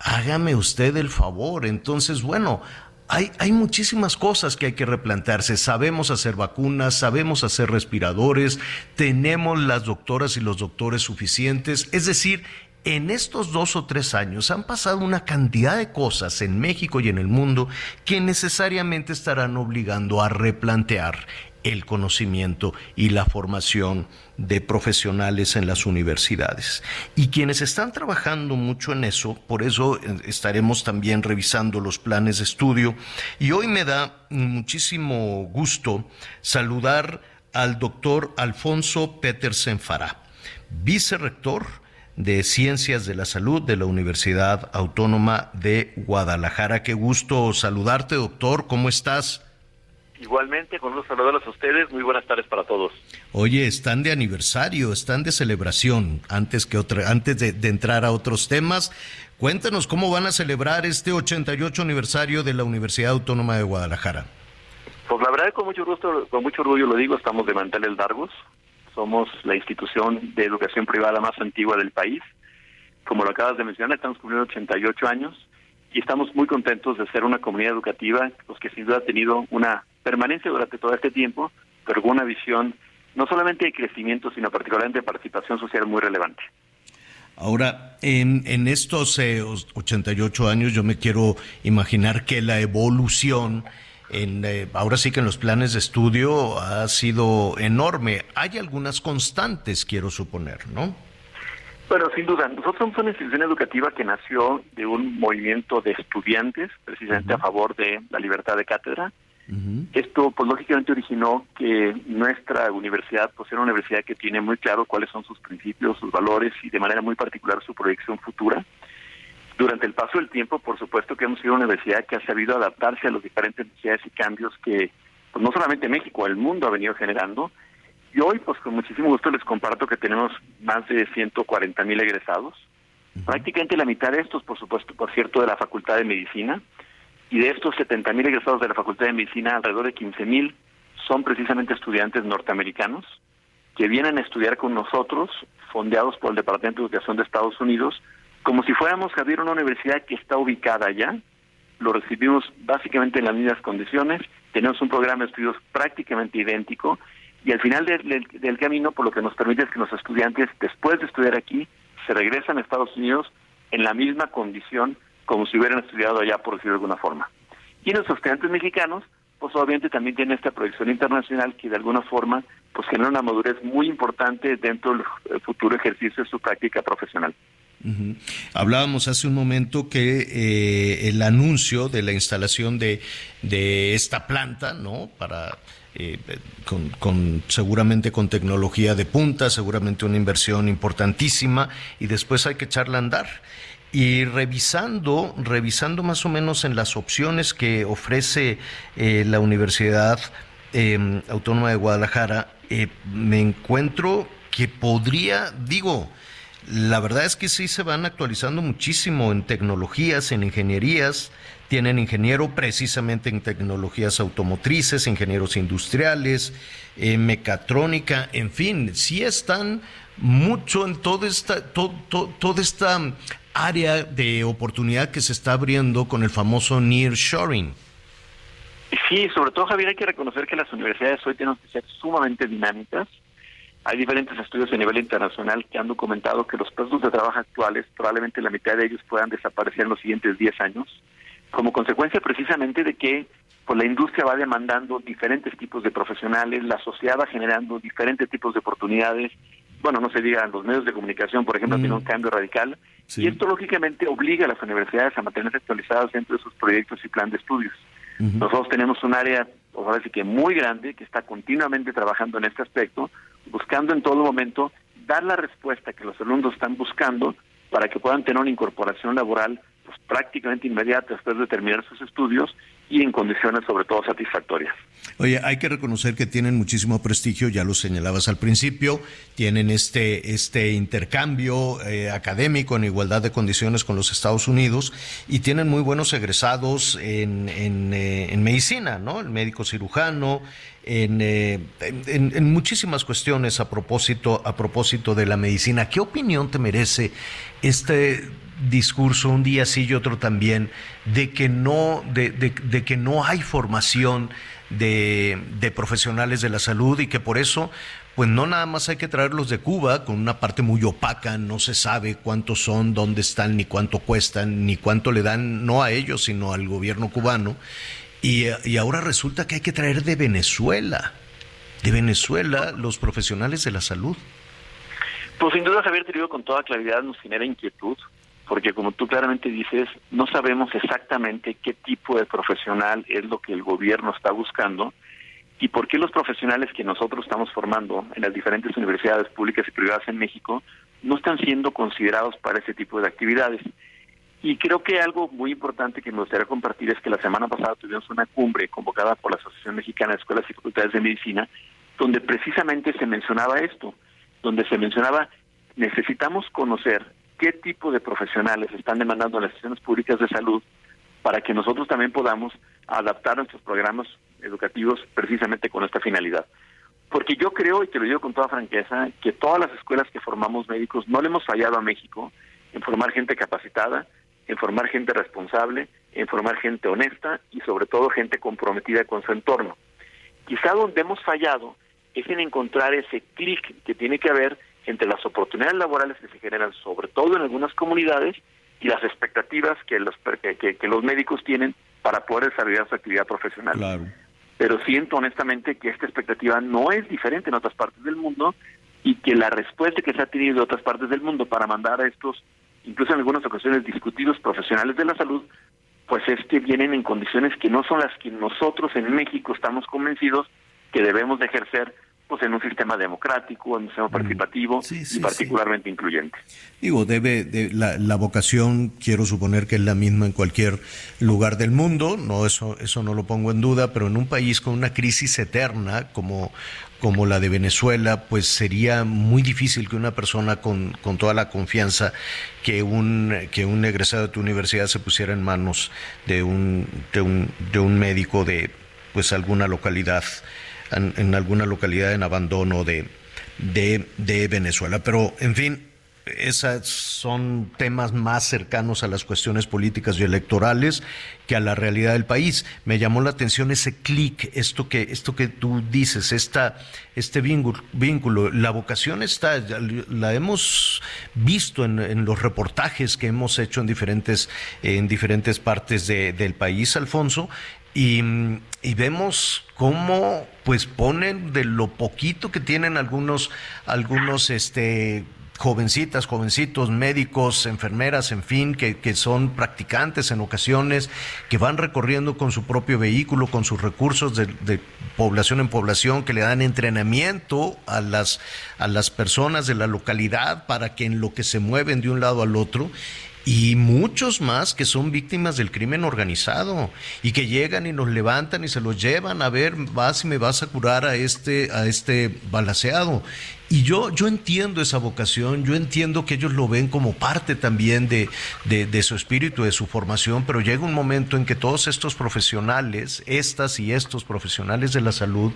Hágame usted el favor. Entonces, bueno, hay, hay, muchísimas cosas que hay que replantearse. Sabemos hacer vacunas, sabemos hacer respiradores, tenemos las doctoras y los doctores suficientes. Es decir, en estos dos o tres años han pasado una cantidad de cosas en México y en el mundo que necesariamente estarán obligando a replantear el conocimiento y la formación de profesionales en las universidades. Y quienes están trabajando mucho en eso, por eso eh, estaremos también revisando los planes de estudio. Y hoy me da muchísimo gusto saludar al doctor Alfonso Petersen Fará, vicerrector de Ciencias de la Salud de la Universidad Autónoma de Guadalajara. Qué gusto saludarte, doctor. ¿Cómo estás? Igualmente, con unos saludos a ustedes, muy buenas tardes para todos. Oye, están de aniversario, están de celebración. Antes que otra, antes de, de, entrar a otros temas, cuéntanos cómo van a celebrar este 88 aniversario de la Universidad Autónoma de Guadalajara. Pues la verdad, con mucho gusto, con mucho orgullo lo digo, estamos de manteles largos. Somos la institución de educación privada más antigua del país. Como lo acabas de mencionar, estamos cumpliendo 88 años y estamos muy contentos de ser una comunidad educativa, pues que sin duda ha tenido una permanencia durante todo este tiempo, pero con una visión no solamente de crecimiento, sino particularmente de participación social muy relevante. Ahora, en, en estos eh, 88 años yo me quiero imaginar que la evolución, en, eh, ahora sí que en los planes de estudio ha sido enorme. Hay algunas constantes, quiero suponer, ¿no? Bueno, sin duda. Nosotros somos una institución educativa que nació de un movimiento de estudiantes, precisamente uh -huh. a favor de la libertad de cátedra. Uh -huh. Esto, pues lógicamente originó que nuestra universidad, pues era una universidad que tiene muy claro cuáles son sus principios, sus valores y de manera muy particular su proyección futura. Durante el paso del tiempo, por supuesto que hemos sido una universidad que ha sabido adaptarse a los diferentes necesidades y cambios que, pues no solamente México, el mundo ha venido generando. Y hoy, pues con muchísimo gusto les comparto que tenemos más de 140 mil egresados. Uh -huh. Prácticamente la mitad de estos, por supuesto, por cierto, de la Facultad de Medicina. Y de estos 70 mil egresados de la Facultad de Medicina, alrededor de 15 mil son precisamente estudiantes norteamericanos que vienen a estudiar con nosotros, fondeados por el Departamento de Educación de Estados Unidos, como si fuéramos a abrir una universidad que está ubicada allá. Lo recibimos básicamente en las mismas condiciones, tenemos un programa de estudios prácticamente idéntico y al final del, camino, por lo que nos permite es que los estudiantes, después de estudiar aquí, se regresan a Estados Unidos en la misma condición como si hubieran estudiado allá, por decirlo de alguna forma. Y los estudiantes mexicanos, pues obviamente también tienen esta proyección internacional que de alguna forma pues genera una madurez muy importante dentro del futuro ejercicio de su práctica profesional. Hablábamos hace un momento que eh, el anuncio de la instalación de, de esta planta, ¿no? Para eh, con, seguramente con tecnología de punta, seguramente una inversión importantísima y después hay que echarla a andar. Y revisando, revisando más o menos en las opciones que ofrece eh, la Universidad eh, Autónoma de Guadalajara, eh, me encuentro que podría, digo, la verdad es que sí se van actualizando muchísimo en tecnologías, en ingenierías, tienen ingeniero precisamente en tecnologías automotrices, ingenieros industriales, eh, mecatrónica, en fin, sí están mucho en toda esta, to, to, toda esta área de oportunidad que se está abriendo con el famoso nearshoring. Sí, sobre todo Javier hay que reconocer que las universidades hoy tienen que ser sumamente dinámicas. Hay diferentes estudios a nivel internacional que han documentado que los puestos de trabajo actuales, probablemente la mitad de ellos puedan desaparecer en los siguientes 10 años, como consecuencia precisamente de que pues, la industria va demandando diferentes tipos de profesionales, la sociedad va generando diferentes tipos de oportunidades, bueno, no se diga, los medios de comunicación, por ejemplo, mm. tiene un cambio radical, sí. y esto lógicamente obliga a las universidades a mantenerse actualizadas dentro de sus proyectos y plan de estudios. Uh -huh. Nosotros tenemos un área, pues ahora sí que muy grande, que está continuamente trabajando en este aspecto, buscando en todo momento dar la respuesta que los alumnos están buscando para que puedan tener una incorporación laboral pues, prácticamente inmediata después de terminar sus estudios y en condiciones sobre todo satisfactorias. Oye, hay que reconocer que tienen muchísimo prestigio, ya lo señalabas al principio, tienen este, este intercambio eh, académico en igualdad de condiciones con los Estados Unidos y tienen muy buenos egresados en, en, eh, en medicina, ¿no? El médico cirujano, en, eh, en, en, muchísimas cuestiones a propósito, a propósito de la medicina. ¿Qué opinión te merece este discurso un día sí y otro también de que no de, de, que no hay formación de, de, profesionales de la salud y que por eso pues no nada más hay que traerlos de Cuba, con una parte muy opaca, no se sabe cuántos son, dónde están, ni cuánto cuestan, ni cuánto le dan, no a ellos, sino al gobierno cubano. Y, y ahora resulta que hay que traer de Venezuela, de Venezuela, los profesionales de la salud. Pues sin duda, Javier, te digo con toda claridad, nos genera inquietud, porque como tú claramente dices, no sabemos exactamente qué tipo de profesional es lo que el gobierno está buscando y por qué los profesionales que nosotros estamos formando en las diferentes universidades públicas y privadas en México no están siendo considerados para ese tipo de actividades. Y creo que algo muy importante que me gustaría compartir es que la semana pasada tuvimos una cumbre convocada por la Asociación Mexicana de Escuelas y Facultades de Medicina, donde precisamente se mencionaba esto, donde se mencionaba necesitamos conocer qué tipo de profesionales están demandando las instituciones públicas de salud para que nosotros también podamos adaptar nuestros programas educativos precisamente con esta finalidad. Porque yo creo, y te lo digo con toda franqueza, que todas las escuelas que formamos médicos no le hemos fallado a México en formar gente capacitada, en formar gente responsable, en formar gente honesta y sobre todo gente comprometida con su entorno. Quizá donde hemos fallado es en encontrar ese clic que tiene que haber entre las oportunidades laborales que se generan, sobre todo en algunas comunidades, y las expectativas que los, que, que los médicos tienen para poder desarrollar su actividad profesional. Claro. Pero siento honestamente que esta expectativa no es diferente en otras partes del mundo y que la respuesta que se ha tenido de otras partes del mundo para mandar a estos, incluso en algunas ocasiones discutidos profesionales de la salud, pues es que vienen en condiciones que no son las que nosotros en México estamos convencidos que debemos de ejercer pues en un sistema democrático, en un sistema participativo y particularmente incluyente. Digo, debe de, la, la, vocación quiero suponer que es la misma en cualquier lugar del mundo, no eso eso no lo pongo en duda, pero en un país con una crisis eterna como como la de Venezuela, pues sería muy difícil que una persona con, con toda la confianza que un, que un egresado de tu universidad se pusiera en manos de un, de un, de un médico de pues alguna localidad en, en alguna localidad en abandono de, de, Venezuela. Pero, en fin, esos son temas más cercanos a las cuestiones políticas y electorales que a la realidad del país. Me llamó la atención ese clic, esto que, esto que tú dices, esta, este vínculo, vínculo. La vocación está, la hemos visto en, en, los reportajes que hemos hecho en diferentes, en diferentes partes de, del país, Alfonso, y, y, vemos cómo pues ponen de lo poquito que tienen algunos algunos este jovencitas, jovencitos, médicos, enfermeras, en fin, que, que, son practicantes en ocasiones, que van recorriendo con su propio vehículo, con sus recursos de, de, población en población, que le dan entrenamiento a las, a las personas de la localidad para que en lo que se mueven de un lado al otro y muchos más que son víctimas del crimen organizado y que llegan y nos levantan y se los llevan a ver vas y me vas a curar a este a este balaseado y yo, yo entiendo esa vocación, yo entiendo que ellos lo ven como parte también de, de, su espíritu, de su formación, pero llega un momento en que todos estos profesionales, estas y estos profesionales de la salud,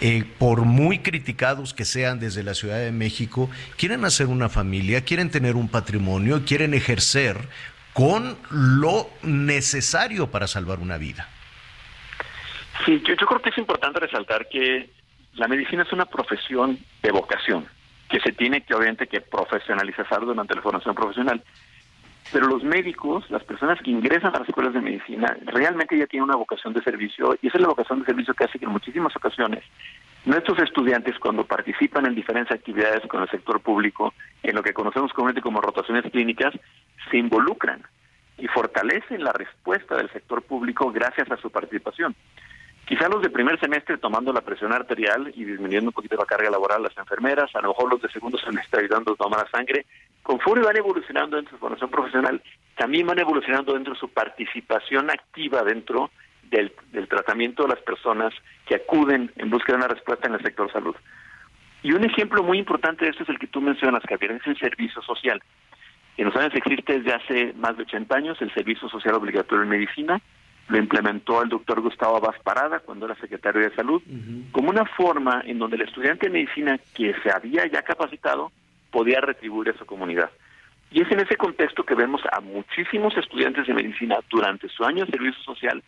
eh, por muy criticados que sean desde la Ciudad de México, quieren hacer una familia, quieren tener un patrimonio, quieren ejercer con lo necesario para salvar una vida. Sí, yo creo que es importante resaltar que la medicina es una profesión de vocación que se tiene que obviamente que profesionalizar durante la formación profesional. Pero los médicos, las personas que ingresan a las escuelas de medicina, realmente ya tienen una vocación de servicio y esa es la vocación de servicio que hace que en muchísimas ocasiones nuestros estudiantes cuando participan en diferentes actividades con el sector público, en lo que conocemos comúnmente como rotaciones clínicas, se involucran y fortalecen la respuesta del sector público gracias a su participación. Quizá los de primer semestre tomando la presión arterial y disminuyendo un poquito la carga laboral las enfermeras, a lo mejor los de segundo semestre ayudando a tomar sangre, conforme van evolucionando dentro de su formación profesional, también van evolucionando dentro de su participación activa dentro del, del tratamiento de las personas que acuden en busca de una respuesta en el sector salud. Y un ejemplo muy importante de esto es el que tú mencionas, Javier, es el servicio social. En los años existe desde hace más de 80 años el servicio social obligatorio en medicina, lo implementó el doctor Gustavo Abas Parada cuando era secretario de Salud, uh -huh. como una forma en donde el estudiante de medicina que se había ya capacitado podía retribuir a su comunidad. Y es en ese contexto que vemos a muchísimos estudiantes de medicina durante su año de servicio social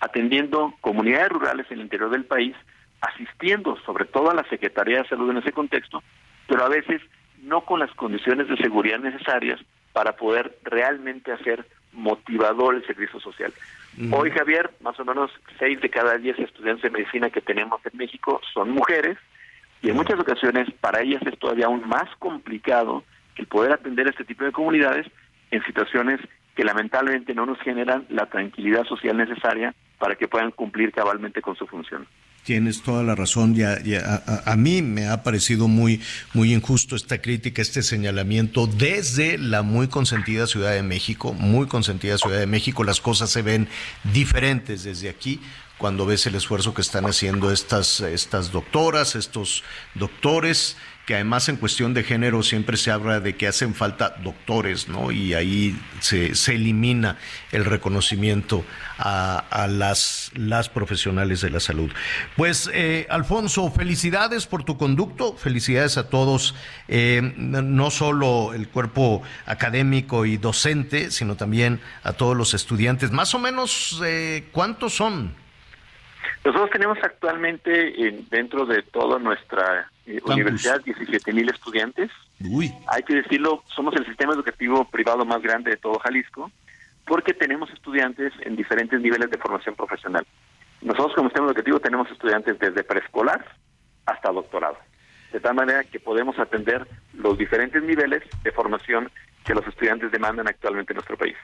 atendiendo comunidades rurales en el interior del país asistiendo sobre todo a la Secretaría de Salud en ese contexto, pero a veces no con las condiciones de seguridad necesarias para poder realmente hacer motivador el servicio social. Hoy, Javier, más o menos seis de cada diez estudiantes de medicina que tenemos en México son mujeres y en muchas ocasiones para ellas es todavía aún más complicado el poder atender a este tipo de comunidades en situaciones que lamentablemente no nos generan la tranquilidad social necesaria para que puedan cumplir cabalmente con su función. Tienes toda la razón. Ya, a, mí me ha parecido muy, muy injusto esta crítica, este señalamiento desde la muy consentida Ciudad de México, muy consentida Ciudad de México. Las cosas se ven diferentes desde aquí cuando ves el esfuerzo que están haciendo estas, estas doctoras, estos doctores que además en cuestión de género siempre se habla de que hacen falta doctores, ¿no? Y ahí se, se elimina el reconocimiento a, las, las profesionales de la salud. Pues, eh, Alfonso, felicidades por tu conducto, felicidades a todos, eh, no solo el cuerpo académico y docente, sino también a todos los estudiantes. Más o menos, eh, ¿cuántos son? Nosotros tenemos actualmente dentro de toda nuestra eh, universidad 17 mil estudiantes. Hay que decirlo, somos el sistema educativo privado más grande de todo Jalisco porque tenemos estudiantes en diferentes niveles de formación profesional. Nosotros como sistema educativo tenemos estudiantes desde preescolar hasta doctorado, de tal manera que podemos atender los diferentes niveles de formación que los estudiantes demandan actualmente en nuestro país.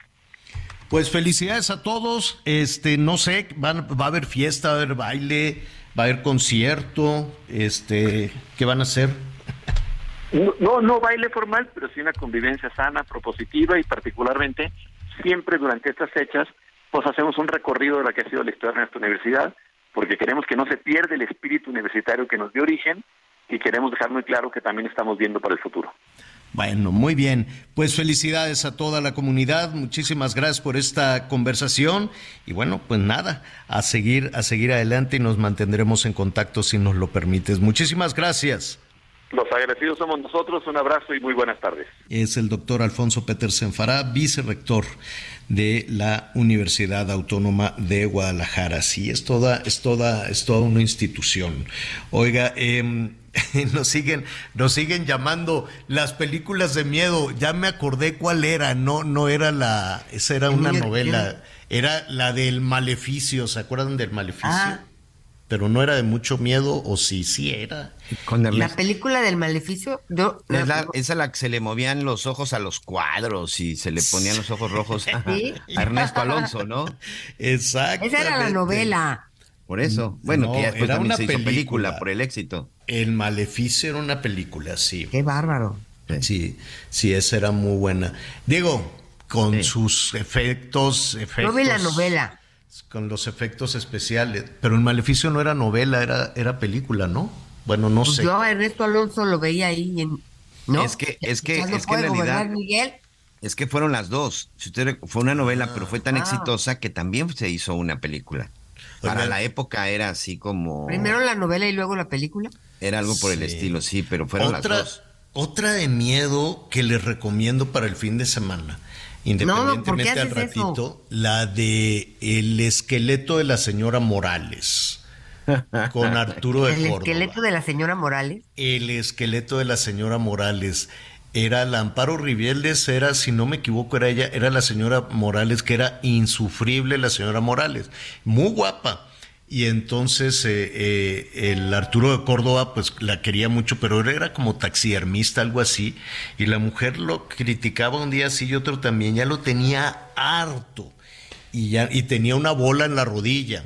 Pues felicidades a todos. Este, no sé, van, va a haber fiesta, va a haber baile, va a haber concierto, este, ¿qué van a hacer? No, no, baile formal, pero sí una convivencia sana, propositiva y particularmente siempre durante estas fechas, pues hacemos un recorrido de la que ha sido la historia de nuestra universidad, porque queremos que no se pierda el espíritu universitario que nos dio origen y queremos dejar muy claro que también estamos viendo para el futuro. Bueno, muy bien. Pues felicidades a toda la comunidad. Muchísimas gracias por esta conversación. Y bueno, pues nada, a seguir, a seguir adelante y nos mantendremos en contacto si nos lo permites. Muchísimas gracias. Los agradecidos somos nosotros. Un abrazo y muy buenas tardes. Es el doctor Alfonso Petersen Fará, vicerrector de la Universidad Autónoma de Guadalajara. Sí, es toda, es toda, es toda una institución. Oiga, eh, nos siguen, nos siguen llamando las películas de miedo. Ya me acordé cuál era, no, no era la, esa era una novela, era la del maleficio, ¿se acuerdan del maleficio? Ah. Pero no era de mucho miedo, o sí, sí era. la película del maleficio, yo, es la, esa la que se le movían los ojos a los cuadros y se le ponían los ojos rojos a, Ernesto Alonso, ¿no? Exacto. Esa era la novela. Por eso. Bueno, que después también se hizo película por el éxito. El Maleficio era una película, sí. Qué bárbaro. Sí, sí, esa era muy buena. Diego, con sus efectos, efectos. No vi la novela. Con los efectos especiales. Pero el Maleficio no era novela, era, era película, ¿no? Bueno, no pues sé. Yo a Ernesto Alonso lo veía ahí en. ¿no? Es que, es que, es que en realidad. Miguel? Es que fueron las dos. Si usted fue una novela, pero fue tan ah. exitosa que también se hizo una película. Para la época era así como. Primero la novela y luego la película. Era algo por el estilo, sí, pero fueron otra, las dos. Otra de miedo que les recomiendo para el fin de semana, independientemente al ratito, la de El esqueleto de la señora Morales. Con Arturo de Córdoba. ¿El esqueleto de la señora Morales? El esqueleto de la señora Morales era la Amparo Rivieldes, era, si no me equivoco, era ella, era la señora Morales, que era insufrible la señora Morales, muy guapa. Y entonces eh, eh, el Arturo de Córdoba, pues la quería mucho, pero era como taxidermista, algo así. Y la mujer lo criticaba un día así y otro también, ya lo tenía harto. Y, ya, y tenía una bola en la rodilla.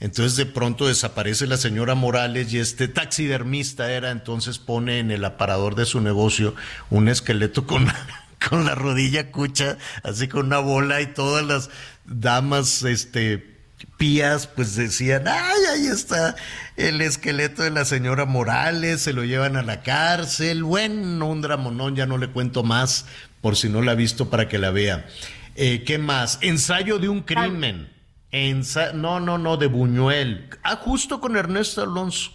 Entonces de pronto desaparece la señora Morales y este taxidermista era, entonces pone en el aparador de su negocio un esqueleto con, con la rodilla cucha, así con una bola y todas las damas, este, pías, pues decían, ay, ahí está el esqueleto de la señora Morales, se lo llevan a la cárcel, bueno, un dramonón, ya no le cuento más, por si no la ha visto para que la vea. Eh, ¿Qué más? Ensayo de un crimen no, no, no, de Buñuel. Ah, justo con Ernesto Alonso,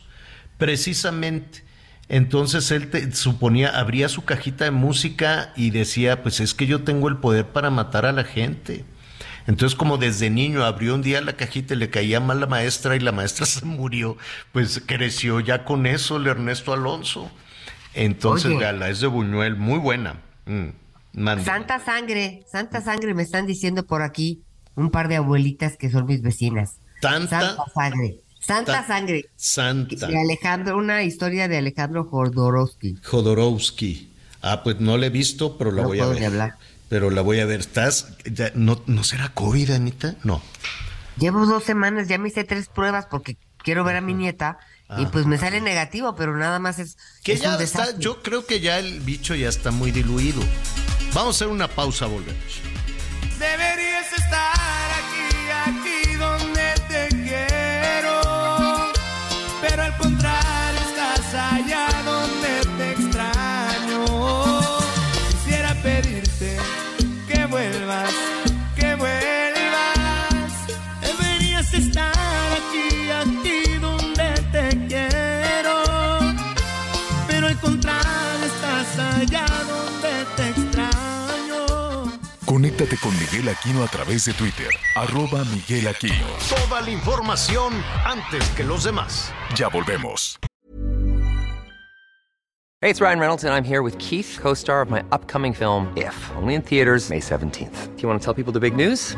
precisamente. Entonces él te, suponía, abría su cajita de música y decía, pues es que yo tengo el poder para matar a la gente. Entonces, como desde niño abrió un día la cajita y le caía mal la maestra y la maestra se murió, pues creció ya con eso el Ernesto Alonso. Entonces, Oye. gala, es de Buñuel, muy buena. Mm. Santa sangre, santa sangre, me están diciendo por aquí un par de abuelitas que son mis vecinas. Tanta- Santa sangre. Santa Ta- sangre. Santa De Alejandro, una historia de Alejandro Jodorowsky. Jodorowsky. Ah, pues no la he visto, pero la No voy a ver. ni hablar. Pero la voy a ver. ¿Estás? ya- no, ¿No será COVID, Anita? No. Llevo dos semanas, ya me hice tres pruebas porque quiero ver a mi nieta y Ah. pues me sale negativo, pero nada más es, Que es ya un está, yo creo que ya el bicho ya está muy diluido. Vamos a hacer una pausa, volvemos. Deberías estar Conéctate con Miguel Aquino a través de Twitter, arroba Miguel Aquino. Toda la información antes que los demás. Ya volvemos. Hey, it's Ryan Reynolds, and I'm here with Keith, co star of my upcoming film, If, only in theaters, May 17th. Do you want to tell people the big news?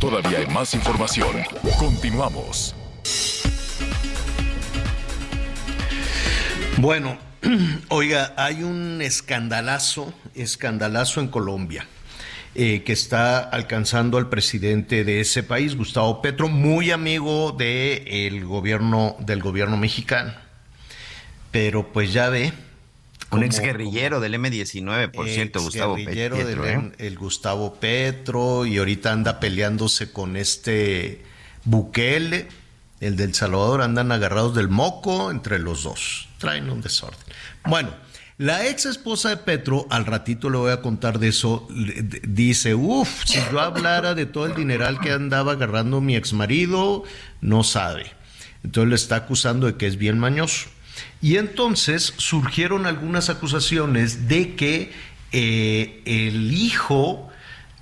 Todavía hay más información. Continuamos. Bueno, oiga, hay un escandalazo, escandalazo en Colombia, eh, que está alcanzando al presidente de ese país, Gustavo Petro, muy amigo de gobierno, del gobierno mexicano. Pero pues ya ve. Un como- ex guerrillero del M19, por cierto, Gustavo Exguerrillero Petro. del- ¿eh? el Gustavo Petro, y ahorita anda peleándose con este Bukele, el del Salvador, andan agarrados del moco entre los dos. Traen un desorden. Bueno, la ex esposa de Petro, al ratito le voy a contar de eso, dice, uff, si yo hablara de todo el dineral que andaba agarrando mi ex marido, no sabe. Entonces le está acusando de que es bien mañoso. Y entonces surgieron algunas acusaciones de que eh, el hijo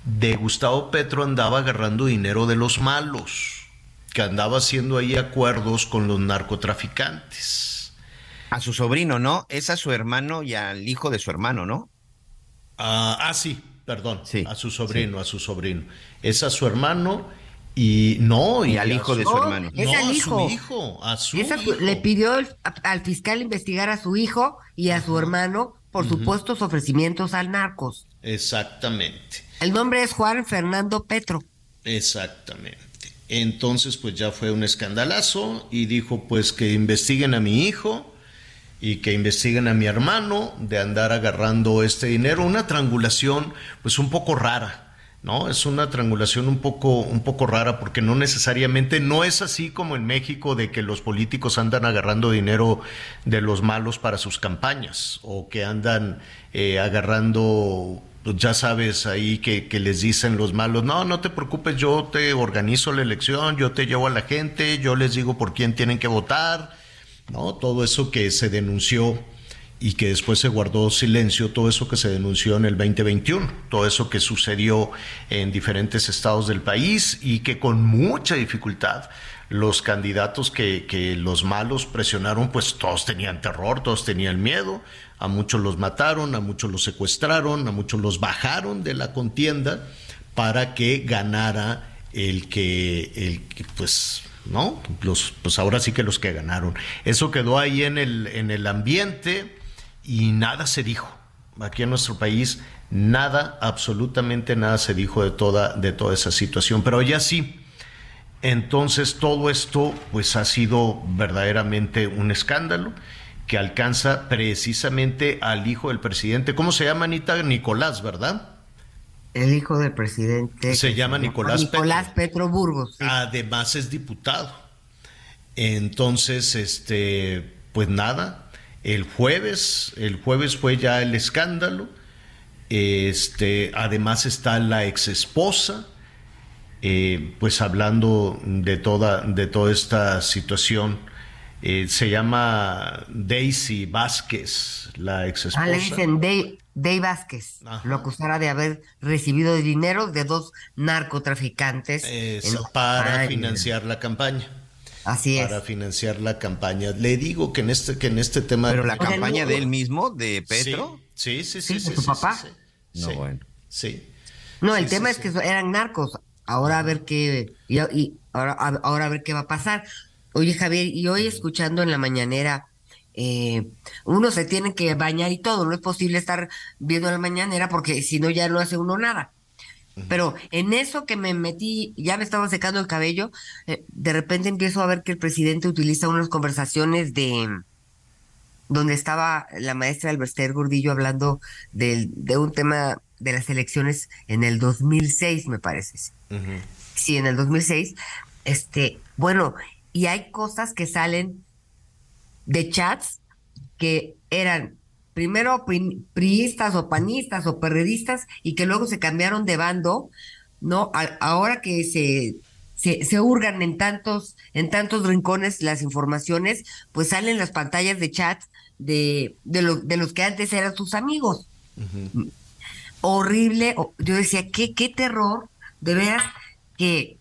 de Gustavo Petro andaba agarrando dinero de los malos, que andaba haciendo ahí acuerdos con los narcotraficantes. A su sobrino, ¿no? Es a su hermano y al hijo de su hermano, ¿no? Ah, ah, sí, perdón, Sí, a su sobrino, a su sobrino. Es a su hermano y no, Y al hijo de su hermano. es no, al a hijo. su hijo, a su Esa- hijo. le pidió el- a- al fiscal investigar a su hijo y a su hermano por supuestos ofrecimientos al narcos. Exactamente. El nombre es Juan Fernando Petro. Exactamente. Entonces, pues ya fue un escandalazo y dijo, pues que investiguen a mi hijo y que investiguen a mi hermano de andar agarrando este dinero. Una triangulación, pues un poco rara, ¿no? Es una triangulación un poco, un poco rara porque no necesariamente, no es así como en México de que los políticos andan agarrando dinero de los malos para sus campañas o que andan eh, agarrando pues ya sabes ahí que, que les dicen los malos, no, no te preocupes, yo te organizo la elección, yo te llevo a la gente, yo les digo por quién tienen que votar, ¿no? Todo eso que se denunció y que después se guardó silencio, todo eso que se denunció en el 2021, todo eso que sucedió en diferentes estados del país y que con mucha dificultad los candidatos que, que los malos presionaron, pues todos tenían terror, todos tenían miedo, a muchos los mataron, a muchos los secuestraron, a muchos los bajaron de la contienda para que ganara el que, el que pues, ¿no? Los, pues ahora sí que los que ganaron. Eso quedó ahí en el, en el ambiente y nada se dijo. Aquí en nuestro país, nada, absolutamente nada se dijo de toda, de toda esa situación. Pero ya sí. Entonces todo esto pues ha sido verdaderamente un escándalo que alcanza precisamente al hijo del presidente. ¿Cómo se llama Anita? Nicolás, ¿verdad? El hijo del presidente. Se llama Nicolás Nicolás Petro, Burgos. sí. Además es diputado. Entonces, este, pues nada, el jueves, el jueves fue ya el escándalo. Este, además está la ex esposa, eh, pues hablando de toda, de toda esta situación. Eh, se llama Daisy Vázquez, la ex esposa. Ah, le dicen Day, Day Vázquez. Lo acusará de haber recibido dinero de dos narcotraficantes. Eso, para campaña. financiar la campaña. Así es. Para financiar la campaña. Le digo que en este, que en este tema. Pero la campaña de él mismo, de Petro. Sí, sí, sí. Sí, sí, por su sí, papá. sí, sí. No, Sí, bueno. Sí. No, el Sí, tema sí, es sí. que eran narcos. Ahora a ver qué. Y, y ahora, a- ahora a ver qué va a pasar. Oye, Javier, y hoy escuchando en la mañanera. eh, uno se tiene que bañar y todo, no es posible estar viendo la mañanera porque si no ya no hace uno nada. Pero en eso que me metí, ya me estaba secando el cabello, eh, de repente empiezo a ver que el presidente utiliza unas conversaciones de donde estaba la maestra Alberster Gordillo hablando del- de un tema de las elecciones en el 2006, me parece. Sí, en el 2006. Este, bueno, y hay cosas que salen de chats que eran primero pri- priistas o panistas o perredistas y que luego se cambiaron de bando, ¿no? A- ahora que se, se, se hurgan en tantos, en tantos rincones las informaciones, pues salen las pantallas de chats de, de, lo- de los que antes eran sus amigos horrible. Yo decía, qué, qué terror, de veras, que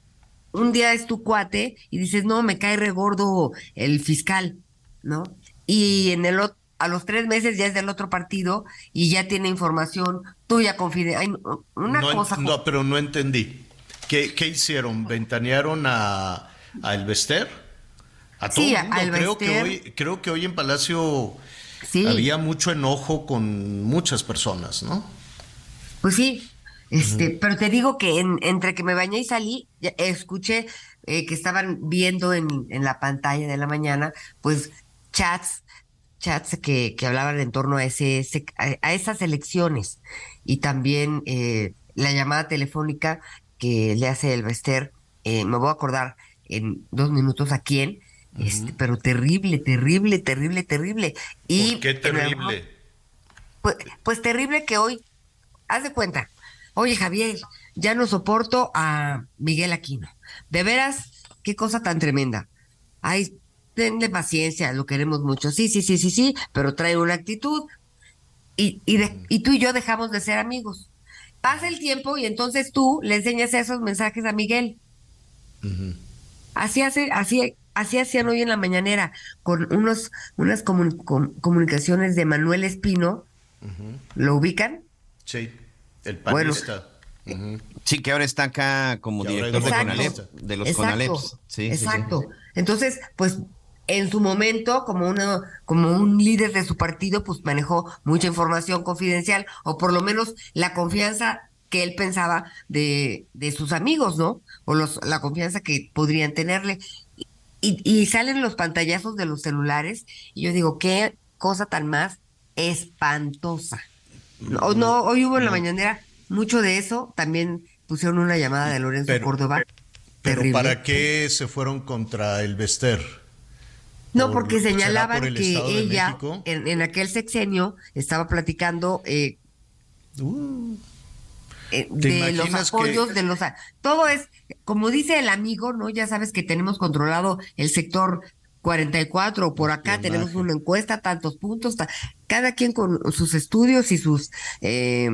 un día es tu cuate y dices, no, me cae regordo el fiscal, ¿no? Y en el ot- a los tres meses ya es del otro partido y ya tiene información tuya confidencial. Una no, cosa. no, pero no entendí. ¿Qué, qué hicieron? ¿Ventanearon a, a Elvester? A todo Sí, el mundo. a creo, que hoy, creo que hoy en Palacio Sí. había mucho enojo con muchas personas, ¿no? Pues sí, este, pero te digo que en- entre que me bañé y salí, ya escuché eh, que estaban viendo en, en la pantalla de la mañana, pues chats, chats que, que hablaban en torno a ese, a, a esas elecciones y también eh, la llamada telefónica que le hace el Bester, eh, me voy a acordar en dos minutos a quién, este, pero terrible, terrible, terrible, terrible. Y ¿Por qué terrible? pues, pues terrible que hoy, haz de cuenta, oye Javier, ya no soporto a Miguel Aquino. De veras, qué cosa tan tremenda. Ay, tenle paciencia, lo queremos mucho. Sí, sí, sí, sí, sí, pero trae una actitud. Y, y, de- y tú y yo dejamos de ser amigos. Pasa el tiempo y entonces tú le enseñas esos mensajes a Miguel. Así hace, así, así hacían hoy en la mañanera, con unos, unas comu- com- comunicaciones de Manuel Espino. ¿Lo ubican? Sí, el Bueno. panista. Ujú. Sí, que ahora está acá como director de Conalep, de los Exacto, Conaleps. Sí, sí, sí. Exacto. Entonces, pues en su momento, como uno, como un líder de su partido, pues manejó mucha información confidencial, o por lo menos la confianza que él pensaba de, de sus amigos, ¿no? O los, la confianza que podrían tenerle. Y, y salen los pantallazos de los celulares, y yo digo, qué cosa tan más espantosa. No, no, hoy hubo en la mañanera mucho de eso, también pusieron una llamada de Lorenzo Pero- Córdoba. Pero terrible. ¿para qué se fueron contra Elvester? No, Por- porque ¿será señalaban por el que ella en, en aquel sexenio estaba platicando eh, eh, ¿Te de los que- apoyos, de los... Todo es, como dice el amigo, ¿no? Ya sabes que tenemos controlado el sector 44, por acá tenemos una encuesta, tantos puntos, ta- cada quien con sus estudios y sus eh,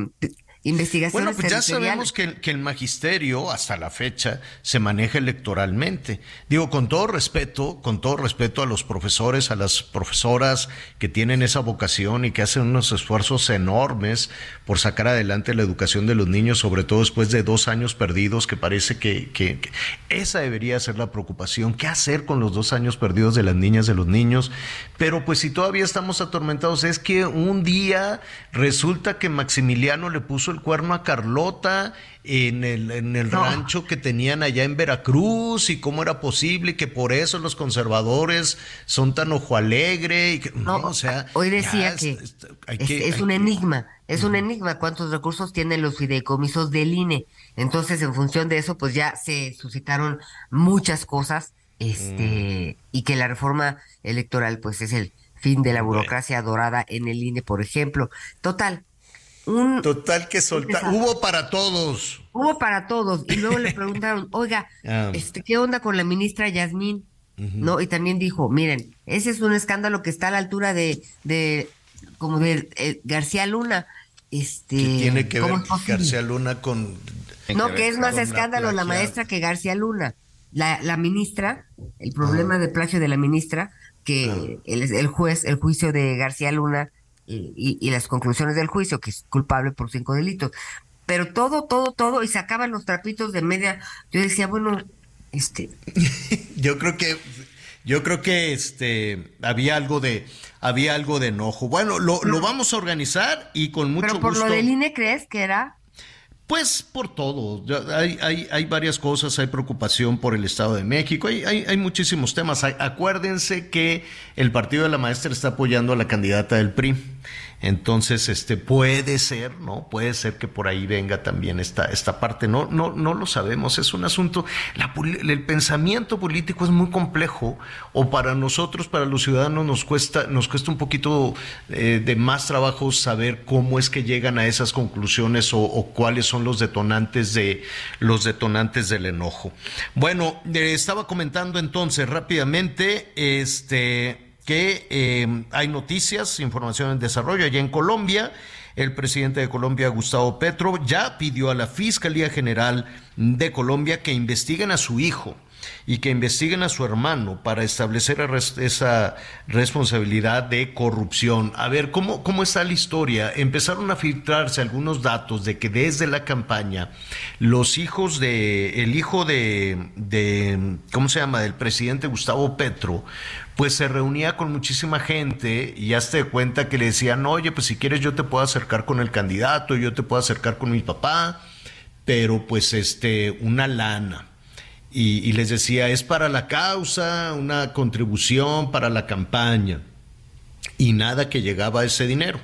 investigaciones Bueno, pues ya sabemos que, el- que el magisterio hasta la fecha se maneja electoralmente. Digo, con todo respeto, con todo respeto a los profesores, a las profesoras que tienen esa vocación y que hacen unos esfuerzos enormes por sacar adelante la educación de los niños, sobre todo después de dos años perdidos, que parece que, que- que esa debería ser la preocupación. ¿Qué hacer con los dos años perdidos de las niñas, de los niños? Pero pues si todavía estamos atormentados, es que un día resulta que Maximiliano le puso el cuerno a Carlota en el, en el rancho que tenían allá en Veracruz y cómo era posible que por eso los conservadores son tan ojo alegre y que, no, o sea, hoy decía ya que es- es, hay que- es hay un que- enigma, es un enigma cuántos recursos tienen los fideicomisos del INE. Entonces, en función de eso, pues ya se suscitaron muchas cosas, este, y que la reforma electoral, pues es el fin de la burocracia dorada en el INE, por ejemplo. Total, un Total que soltar. Hubo para todos. hubo para todos. Y luego le preguntaron, oiga, Ah. este, ¿qué onda con la ministra Yasmín? ¿No? Y también dijo, miren, ese es un escándalo que está a la altura de, de como de eh, García Luna. Este, Que tiene que ver. García Luna con. No, que es más escándalo la maestra que García Luna. La, la ministra, el problema de plagio de la ministra, que el, el juez, el juicio de García Luna y, y- y las conclusiones del juicio, que es culpable por cinco delitos. Pero todo, todo, todo, y sacaban los trapitos de media. Yo decía, bueno, este, Yo creo que. Yo creo que este había algo de había algo de enojo. Bueno, lo, lo vamos a organizar y con mucho pero por gusto. lo del INE, ¿crees que era? Pues por todo. Hay, hay, varias cosas, hay preocupación por el Estado de México, hay, hay, muchísimos temas. Acuérdense que el partido de la maestra está apoyando a la candidata del PRI. Entonces, este puede ser, ¿no? Puede ser que por ahí venga también esta, esta parte. No, no, no lo sabemos. Es un asunto. La, el pensamiento político es muy complejo. O para nosotros, para los ciudadanos, nos cuesta, nos cuesta un poquito eh, de más trabajo saber cómo es que llegan a esas conclusiones o, o cuáles son los detonantes de los detonantes del enojo. Bueno, eh, estaba comentando entonces rápidamente, este que eh, hay noticias, información en desarrollo allá en Colombia. El presidente de Colombia, Gustavo Petro, ya pidió a la Fiscalía General de Colombia que investiguen a su hijo y que investiguen a su hermano para establecer esa responsabilidad de corrupción. A ver, ¿cómo, ¿cómo está la historia? Empezaron a filtrarse algunos datos de que desde la campaña los hijos de, el hijo de, de ¿cómo se llama?, del presidente Gustavo Petro, pues se reunía con muchísima gente y ya se de cuenta que le decían, oye, pues si quieres yo te puedo acercar con el candidato, yo te puedo acercar con mi papá, pero pues este, una lana. Y, les decía, es para la causa, una contribución para la campaña. Y nada que llegaba a ese dinero.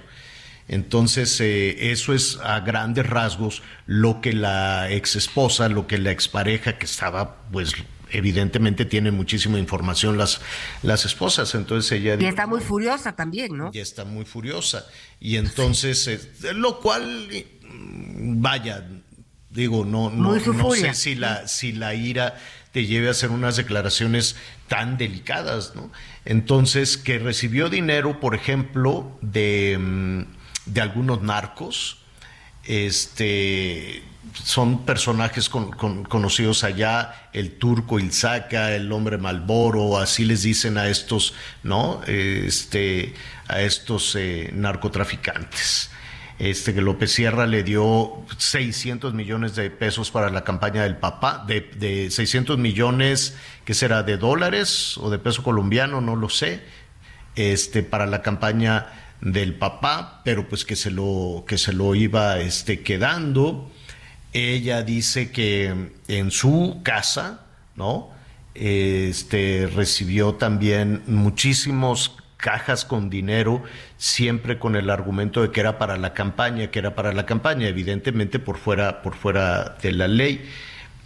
Entonces, eh, eso es a grandes rasgos lo que la ex esposa, lo que la expareja que estaba, pues evidentemente tienen muchísima información las, las esposas. Entonces ella Y dijo, está muy furiosa también, ¿no? y está muy furiosa. Y entonces, eh, lo cual, eh, vaya, digo, no, no, no sé si la, si la ira te lleve a hacer unas declaraciones tan delicadas, ¿no? Entonces, que recibió dinero, por ejemplo, de, mm, de algunos narcos, este son personajes con- con- conocidos allá, el turco Ilzaca, el hombre Malboro, así les dicen a estos, ¿no? Este, a estos eh, narcotraficantes. Este que López Sierra le dio 600 millones de pesos para la campaña del papá, de, de 600 millones, ¿qué será? ¿De dólares o de peso colombiano? No lo sé. Este, para la campaña del papá, pero pues que se lo, que se lo iba este, quedando. Ella dice que en su casa, ¿no? Este recibió también muchísimos cajas con dinero, siempre con el argumento de que era para la campaña, que era para la campaña, evidentemente por fuera, por fuera de la ley.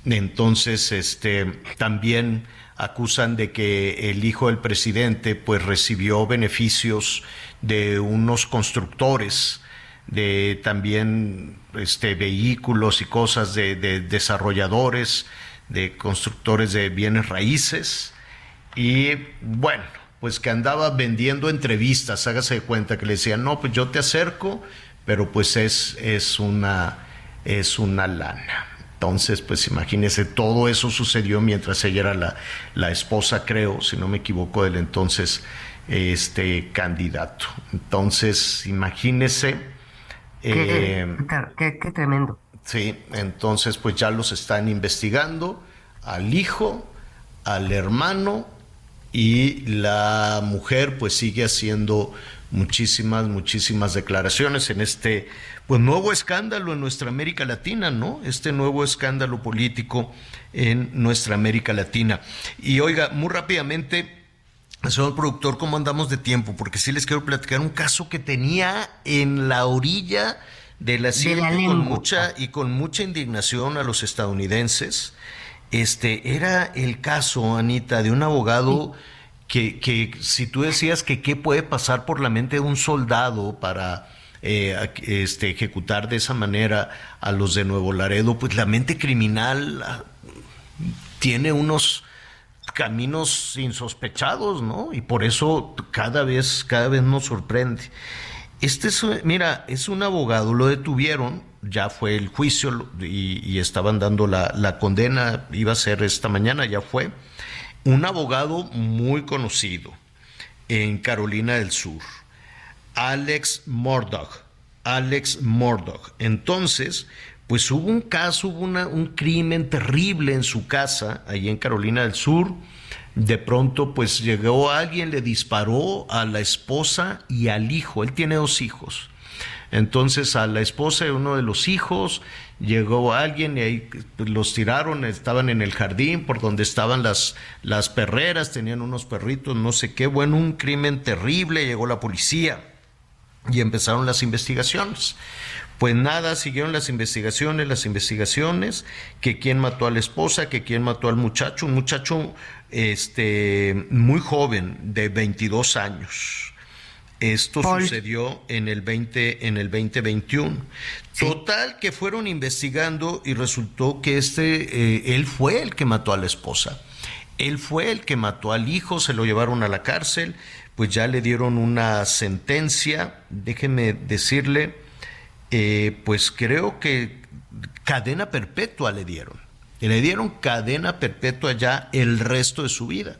Entonces, este, también acusan de que el hijo del presidente, pues, recibió beneficios de unos constructores, de también este, vehículos y cosas de, de desarrolladores, de constructores de bienes raíces. Y bueno, pues que andaba vendiendo entrevistas, hágase de cuenta que le decían, no, pues yo te acerco, pero pues es, es, una, es una lana. Entonces, pues imagínese, todo eso sucedió mientras ella era la, la esposa, creo, si no me equivoco, del entonces este candidato. Entonces, imagínese. Qué, eh, qué- qué tremendo. Sí, entonces pues ya los están investigando al hijo, al hermano y la mujer pues sigue haciendo muchísimas, muchísimas declaraciones en este pues nuevo escándalo en nuestra América Latina, ¿no? Este nuevo escándalo político en nuestra América Latina. Y oiga, muy rápidamente, señor productor, ¿cómo andamos de tiempo? Porque sí les quiero platicar un caso que tenía en la orilla de la silla con mucha y con mucha indignación a los estadounidenses. Este era el caso, Anita, de un abogado que, que si tú decías que qué puede pasar por la mente de un soldado para eh, este, ejecutar de esa manera a los de Nuevo Laredo, pues la mente criminal ah, tiene unos caminos insospechados, ¿no? Y por eso cada vez, cada vez nos sorprende. Este es, mira, es un abogado, lo detuvieron, ya fue el juicio y, estaban dando la, la, condena, iba a ser esta mañana, ya fue. Un abogado muy conocido en Carolina del Sur, Alex Murdoch. Alex Murdoch. Entonces, pues hubo un caso, hubo un crimen terrible en su casa, ahí en Carolina del Sur. De pronto, pues llegó alguien, le disparó a la esposa y al hijo. Él tiene dos hijos. Entonces a la esposa y uno de los hijos llegó alguien y ahí pues, los tiraron, estaban en el jardín por donde estaban las, las perreras, tenían unos perritos, no sé qué. Bueno, un crimen terrible, llegó la policía y empezaron las investigaciones. Pues nada, siguieron las investigaciones, las investigaciones, que quién mató a la esposa, que quién mató al muchacho, un muchacho este, muy joven, de 22 años. Esto sucedió en el 20, en el 2021. Total que fueron investigando y resultó que este, eh, él fue el que mató a la esposa. Él fue el que mató al hijo, se lo llevaron a la cárcel, pues ya le dieron una sentencia, déjeme decirle, eh, pues creo que cadena perpetua le dieron. Le dieron cadena perpetua ya el resto de su vida.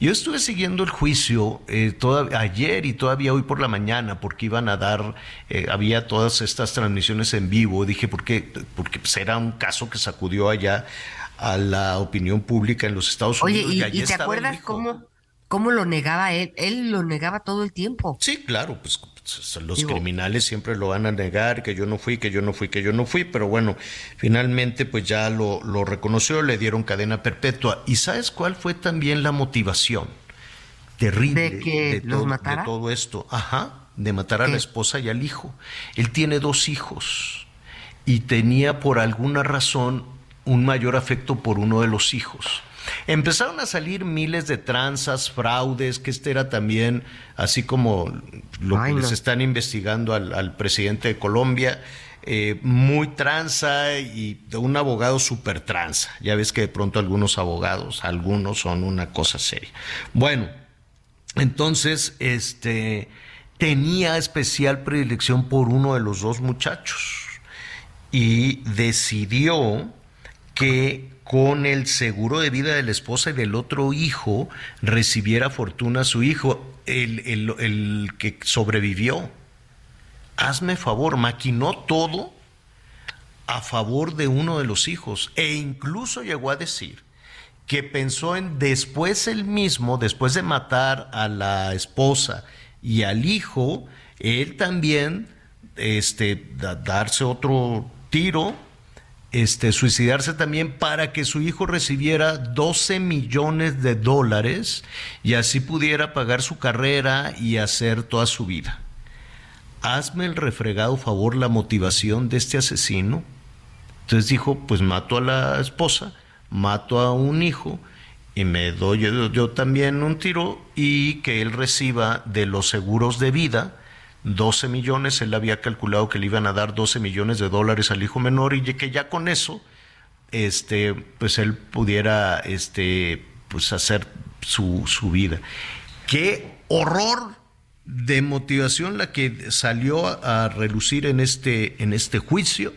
Yo estuve siguiendo el juicio eh, ayer y todavía hoy por la mañana porque iban a dar, eh, había todas estas transmisiones en vivo. Dije, ¿por qué? Porque pues, era un caso que sacudió allá a la opinión pública en los Estados Unidos. Oye, ¿y, te acuerdas cómo, cómo lo negaba él? Él lo negaba todo el tiempo. Sí, claro, pues los criminales siempre lo van a negar, que yo no fui, que yo no fui, que yo no fui, pero bueno, finalmente pues ya lo, lo reconoció, le dieron cadena perpetua. ¿Y sabes cuál fue también la motivación terrible de, que de todo esto? Ajá, de matar a la esposa y al hijo. Él tiene dos hijos y tenía por alguna razón un mayor afecto por uno de los hijos. Empezaron a salir miles de tranzas, fraudes, que este era también, así como lo que les están investigando al, presidente de Colombia, eh, muy tranza y de un abogado súper tranza. Ya ves que de pronto algunos abogados, algunos son una cosa seria. Bueno, entonces, este, tenía especial predilección por uno de los dos muchachos y decidió que con el seguro de vida de la esposa y del otro hijo recibiera fortuna su hijo, el, el, que sobrevivió. Hazme favor, maquinó todo a favor de uno de los hijos e incluso llegó a decir que pensó en después él mismo, después de matar a la esposa y al hijo, él también este, darse otro tiro este, suicidarse también para que su hijo recibiera 12 millones de dólares y así pudiera pagar su carrera y hacer toda su vida. Hazme el refregado favor la motivación de este asesino. Entonces dijo, pues mato a la esposa, mato a un hijo y me doy yo también un tiro y que él reciba de los seguros de vida 12 millones, él había calculado que le iban a dar 12 millones de dólares al hijo menor y que ya con eso, este, pues él pudiera, este, pues hacer su, su vida. Qué horror de motivación la que salió a relucir en este, en este juicio,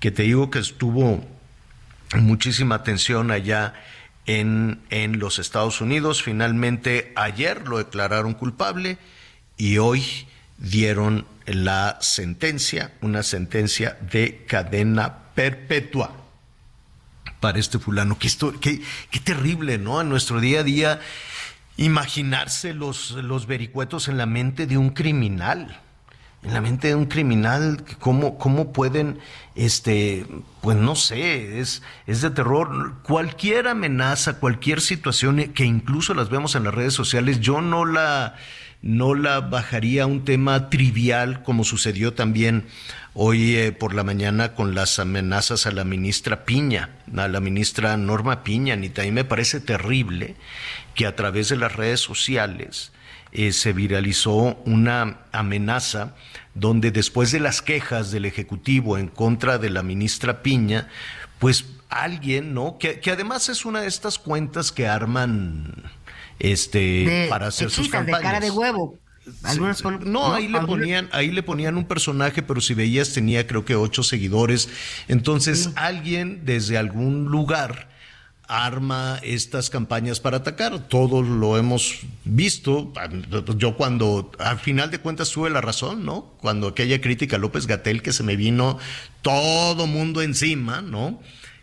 que te digo que estuvo muchísima atención allá en, en los Estados Unidos. Finalmente ayer lo declararon culpable y hoy dieron la sentencia, una sentencia de cadena perpetua para este fulano. Qué, qué, qué terrible, ¿no? En nuestro día a día imaginarse los, los vericuetos en la mente de un criminal. En la mente de un criminal, ¿cómo, cómo pueden, este, pues no sé, es, es de terror. Cualquier amenaza, cualquier situación que incluso las vemos en las redes sociales, yo no la, no la bajaría a un tema trivial como sucedió también hoy eh, por la mañana con las amenazas a la ministra Piña, a la ministra Norma Piña, también me parece terrible que a través de las redes sociales eh, se viralizó una amenaza donde después de las quejas del Ejecutivo en contra de la ministra Piña, pues alguien, ¿no? Que además es una de estas cuentas que arman este para hacer sus campañas. De cara de huevo. no, ahí le ponían, ahí le ponían un personaje, pero si veías tenía creo que ocho seguidores. Entonces alguien desde algún lugar arma estas campañas para atacar. Todos lo hemos visto. Yo cuando, al final de cuentas, tuve la razón, ¿no? Cuando aquella crítica a López Gatel que se me vino todo mundo encima, ¿no?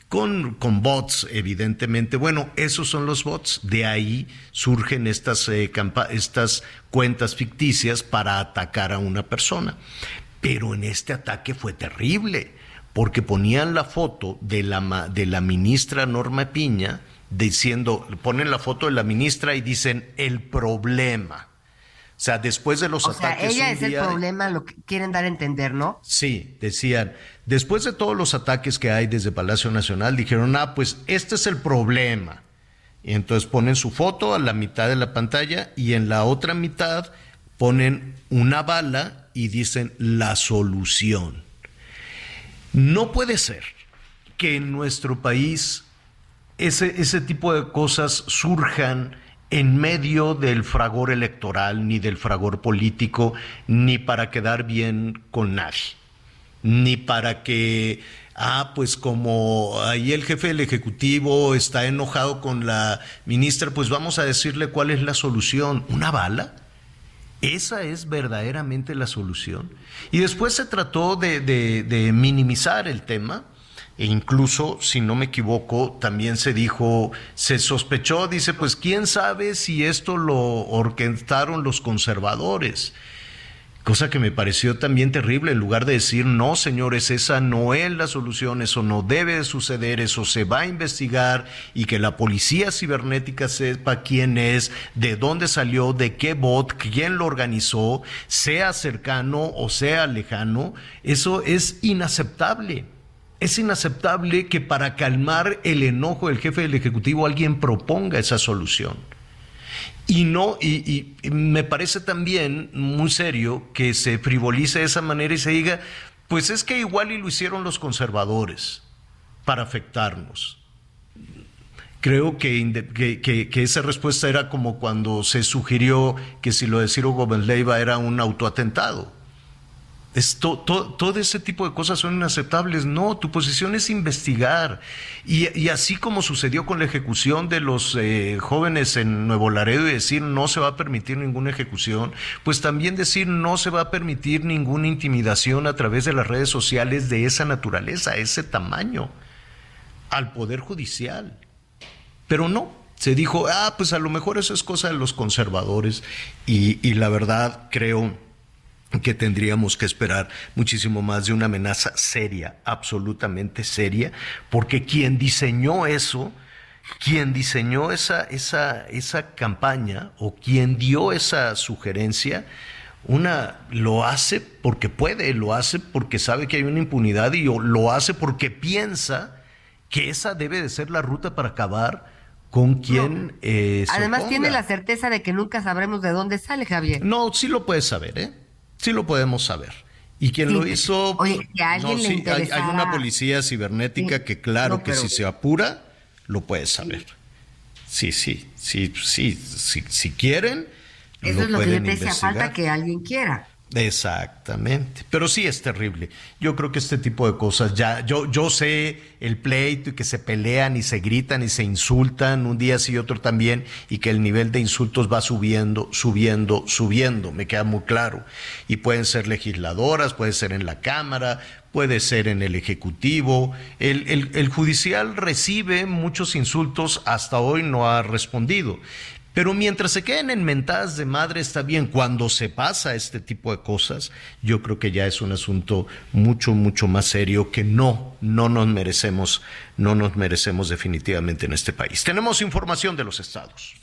Con, con bots, evidentemente. Bueno, esos son los bots. De ahí surgen estas, eh, estas cuentas ficticias para atacar a una persona. Pero en este ataque fue terrible porque ponían la foto de la, de la ministra Norma Piña diciendo, ponen la foto de la ministra y dicen el problema. O sea, después de los o ataques. Sea, ella es el problema, lo que quieren dar a entender, ¿no? Sí, decían, después de todos los ataques que hay desde Palacio Nacional, dijeron, ah, pues este es el problema. Y entonces ponen su foto a la mitad de la pantalla y en la otra mitad ponen una bala y dicen la solución. No puede ser que en nuestro país ese, ese tipo de cosas surjan en medio del fragor electoral, ni del fragor político, ni para quedar bien con nadie, ni para que, ah, pues como ahí el jefe del Ejecutivo está enojado con la ministra, pues vamos a decirle cuál es la solución, una bala. ¿Esa es verdaderamente la solución? Y después se trató de, minimizar el tema. E incluso, si no me equivoco, también se dijo, se sospechó, dice, pues quién sabe si esto lo orquestaron los conservadores cosa que me pareció también terrible, en lugar de decir, no, señores, esa no es la solución, eso no debe de suceder, eso se va a investigar y que la policía cibernética sepa quién es, de dónde salió, de qué bot, quién lo organizó, sea cercano o sea lejano, eso es inaceptable. Es inaceptable que para calmar el enojo del jefe del Ejecutivo alguien proponga esa solución. Y no, y, me parece también muy serio que se frivolice de esa manera y se diga, pues es que igual y lo hicieron los conservadores para afectarnos. Creo que, que, esa respuesta era como cuando se sugirió que si lo de Ciro Gómez Leiva era un autoatentado. Esto, todo ese tipo de cosas son inaceptables. No, tu posición es investigar. Y, así como sucedió con la ejecución de los eh, jóvenes en Nuevo Laredo y decir no se va a permitir ninguna ejecución, pues también decir no se va a permitir ninguna intimidación a través de las redes sociales de esa naturaleza, ese tamaño, al Poder Judicial. Pero no, se dijo, ah, pues a lo mejor eso es cosa de los conservadores. Y, y la verdad creo que tendríamos que esperar muchísimo más de una amenaza seria, absolutamente seria, porque quien diseñó eso, quien diseñó esa, esa, esa campaña o quien dio esa sugerencia, una lo hace porque puede, lo hace porque sabe que hay una impunidad y lo hace porque piensa que esa debe de ser la ruta para acabar con quien eh, Además tiene la certeza de que nunca sabremos de dónde sale Javier. No, sí lo puedes saber, ¿eh? Sí lo podemos saber. Y quien lo hizo, Oye, que alguien no, sí, hay, una policía cibernética que claro que si se apura, lo puede saber. Sí, sí, sí, sí, sí si quieren. Eso es lo que yo te decía, falta que alguien quiera. Exactamente, pero sí es terrible. Yo creo que este tipo de cosas ya, yo, yo sé el pleito y que se pelean y se gritan y se insultan un día sí y otro también y que el nivel de insultos va subiendo, subiendo, subiendo, me queda muy claro. Y pueden ser legisladoras, puede ser en la Cámara, puede ser en el Ejecutivo. El, el, el judicial recibe muchos insultos, hasta hoy no ha respondido Pero mientras se queden en mentadas de madre está bien. Cuando se pasa este tipo de cosas, yo creo que ya es un asunto mucho, mucho más serio que no, no nos merecemos, no nos merecemos definitivamente en este país. Tenemos información de los estados.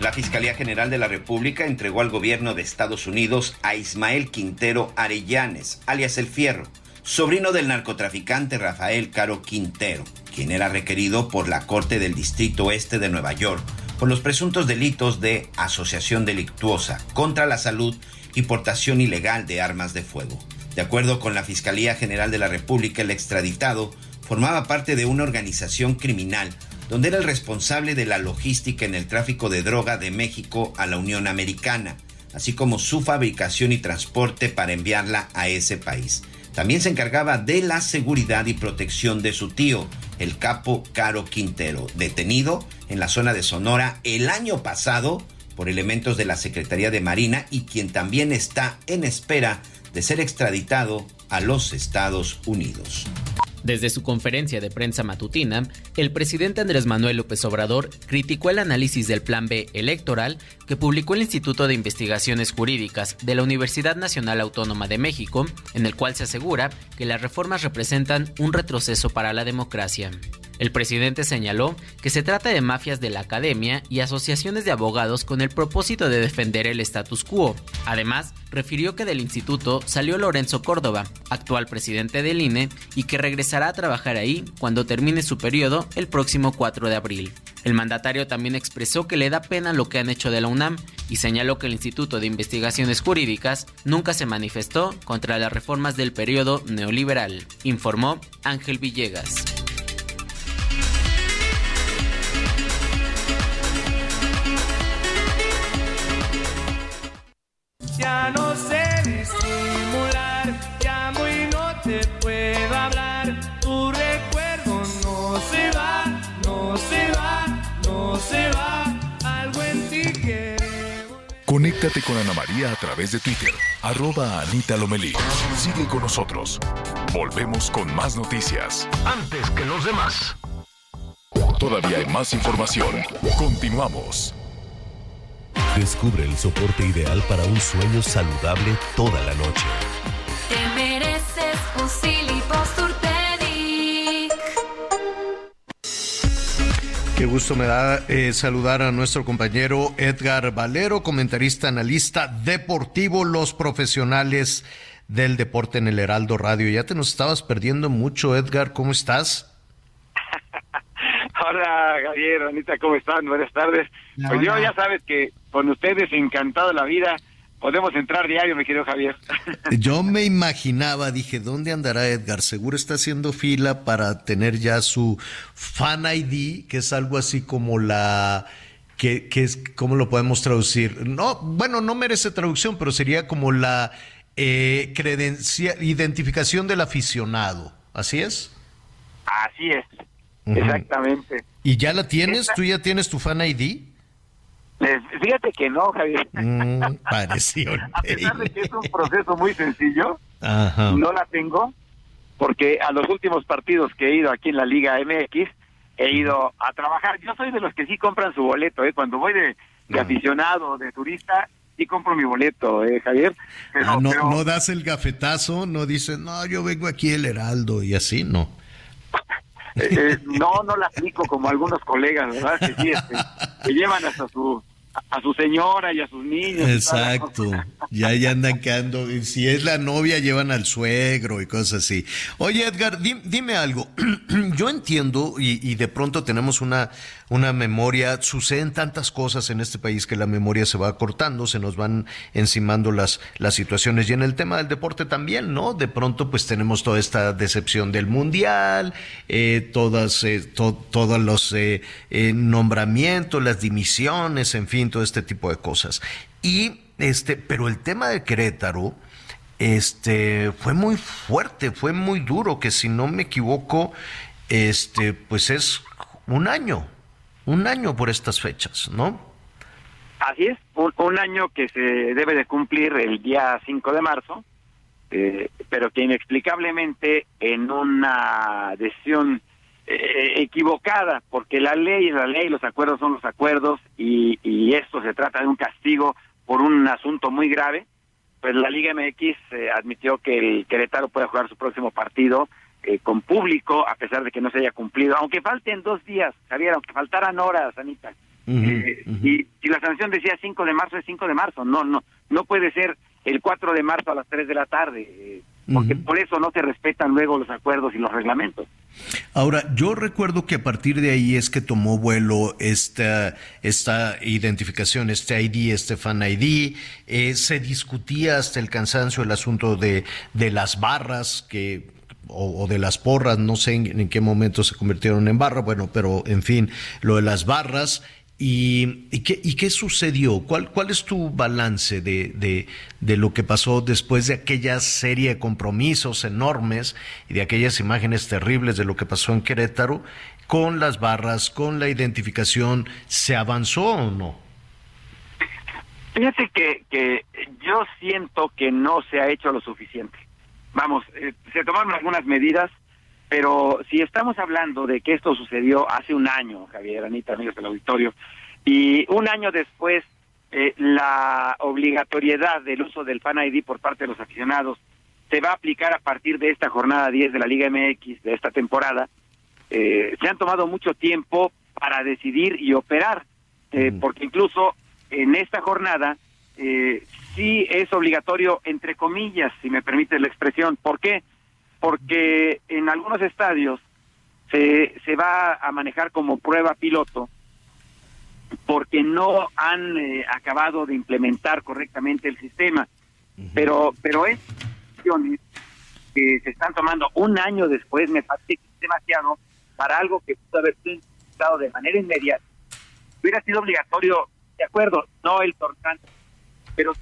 La Fiscalía General de la República entregó al gobierno de Estados Unidos a Ismael Quintero Arellanes, alias El Fierro, sobrino del narcotraficante Rafael Caro Quintero, quien era requerido por la Corte del Distrito Este de Nueva York por los presuntos delitos de asociación delictuosa contra la salud y portación ilegal de armas de fuego. De acuerdo con la Fiscalía General de la República, el extraditado formaba parte de una organización criminal donde era el responsable de la logística en el tráfico de droga de México a la Unión Americana, así como su fabricación y transporte para enviarla a ese país. También se encargaba de la seguridad y protección de su tío, el capo Caro Quintero, detenido en la zona de Sonora el año pasado por elementos de la Secretaría de Marina y quien también está en espera de ser extraditado a los Estados Unidos. Desde su conferencia de prensa matutina, el presidente Andrés Manuel López Obrador criticó el análisis del Plan B electoral que publicó el Instituto de Investigaciones Jurídicas de la Universidad Nacional Autónoma de México, en el cual se asegura que las reformas representan un retroceso para la democracia. El presidente señaló que se trata de mafias de la academia y asociaciones de abogados con el propósito de defender el status quo. Además, refirió que del instituto salió Lorenzo Córdoba, actual presidente del INE, y que regresará a trabajar ahí cuando termine su periodo el próximo 4 de abril. El mandatario también expresó que le da pena lo que han hecho de la UNAM y señaló que el Instituto de Investigaciones Jurídicas nunca se manifestó contra las reformas del periodo neoliberal, informó Ángel Villegas. Ya no sé disimular, llamo y no te puedo Conéctate con Ana María a través de Twitter, arroba Anita Lomelí. Sigue con nosotros. Volvemos con más noticias. Antes que los demás. Todavía hay más información. Continuamos. Descubre el soporte ideal para un sueño saludable toda la noche. Te mereces un Qué gusto me da eh, saludar a nuestro compañero Edgar Valero, comentarista, analista deportivo, los profesionales del deporte en el Heraldo Radio. Ya te nos estabas perdiendo mucho, Edgar, ¿cómo estás? Hola, Javier, Anita, ¿cómo están? Buenas tardes. Pues yo ya sabes que con ustedes encantado la vida. Podemos entrar diario, mi querido Javier. Yo me imaginaba, dije, ¿dónde andará Edgar? Seguro está haciendo fila para tener ya su Fan ID, que es algo así como la... Que, que es, ¿Cómo lo podemos traducir? No, bueno, no merece traducción, pero sería como la eh, credencia, identificación del aficionado. ¿Así es? Así es, exactamente. ¿Y ya la tienes? ¿Tú ya tienes tu Fan ID? Eh, Fíjate que no, Javier. Mm, pareció. A pesar de que es un proceso muy sencillo, Ajá. no la tengo porque a los últimos partidos que he ido aquí en la Liga MX he ido a trabajar. Yo soy de los que sí compran su boleto, ¿eh? Cuando voy de, de aficionado, de turista, sí compro mi boleto, ¿eh, Javier? Pero, Ah, no, pero- no das el gafetazo, no dices, no, yo vengo aquí el Heraldo y así, no. Eh, eh, no, no la aplico como algunos colegas, ¿verdad? Que sí, este, que llevan hasta su a, su señora y a sus niños. Exacto, ya, ya andan quedando, si es la novia llevan al suegro y cosas así. Oye Edgar, di- dime algo, yo entiendo y, de pronto tenemos una, una memoria, suceden tantas cosas en este país que la memoria se va cortando, se nos van encimando las, las situaciones y en el tema del deporte también, ¿no? De pronto pues tenemos toda esta decepción del mundial, eh, todas, eh, to- todos los eh, eh, nombramientos, las dimisiones, en fin, todo este tipo de cosas. Y este, pero el tema de Querétaro, este, fue muy fuerte, fue muy duro, que si no me equivoco, este, pues es un año, un año por estas fechas, ¿no? Así es, un, un año que se debe de cumplir el día 5 de marzo, eh, pero que inexplicablemente en una decisión eh, equivocada, porque la ley es la ley, los acuerdos son los acuerdos y, y esto se trata de un castigo por un asunto muy grave. Pues la Liga MX eh, admitió que el Querétaro pueda jugar su próximo partido eh, con público, a pesar de que no se haya cumplido, aunque falten dos días, Javier, aunque faltaran horas, Anita. Eh, Y si la sanción decía 5 de marzo, es 5 de marzo. No, no, no puede ser el 4 de marzo a las 3 de la tarde, eh, porque por eso no se respetan luego los acuerdos y los reglamentos. Ahora, yo recuerdo que a partir de ahí es que tomó vuelo esta, esta identificación, este ID, este fan ID. Eh, se discutía hasta el cansancio el asunto de, de las barras que o, de las porras, no sé en qué momento se convirtieron en barra, bueno, pero en fin, lo de las barras. ¿Y, y, qué, ¿Y qué sucedió? ¿Cuál, cuál es tu balance de, de, de lo que pasó después de aquella serie de compromisos enormes y de aquellas imágenes terribles de lo que pasó en Querétaro con las barras, con la identificación? ¿Se avanzó o no? Fíjate que, que yo siento que no se ha hecho lo suficiente. Vamos, eh, se tomaron algunas medidas, pero si estamos hablando de que esto sucedió hace un año, Javier, Anita, amigos del auditorio, y un año después eh, la obligatoriedad del uso del Fan ID por parte de los aficionados se va a aplicar a partir de esta jornada 10 de la Liga MX de esta temporada, eh, se han tomado mucho tiempo para decidir y operar, eh, porque incluso en esta jornada eh, sí es obligatorio, entre comillas, si me permite la expresión. ¿Por qué? Porque en algunos estadios se, se va a manejar como prueba piloto porque no han eh, acabado de implementar correctamente el sistema. Pero pero es decisiones que se están tomando un año después, me parece que es demasiado para algo que pudo haber sido implementado de manera inmediata. Hubiera sido obligatorio, de acuerdo, no el tornante, pero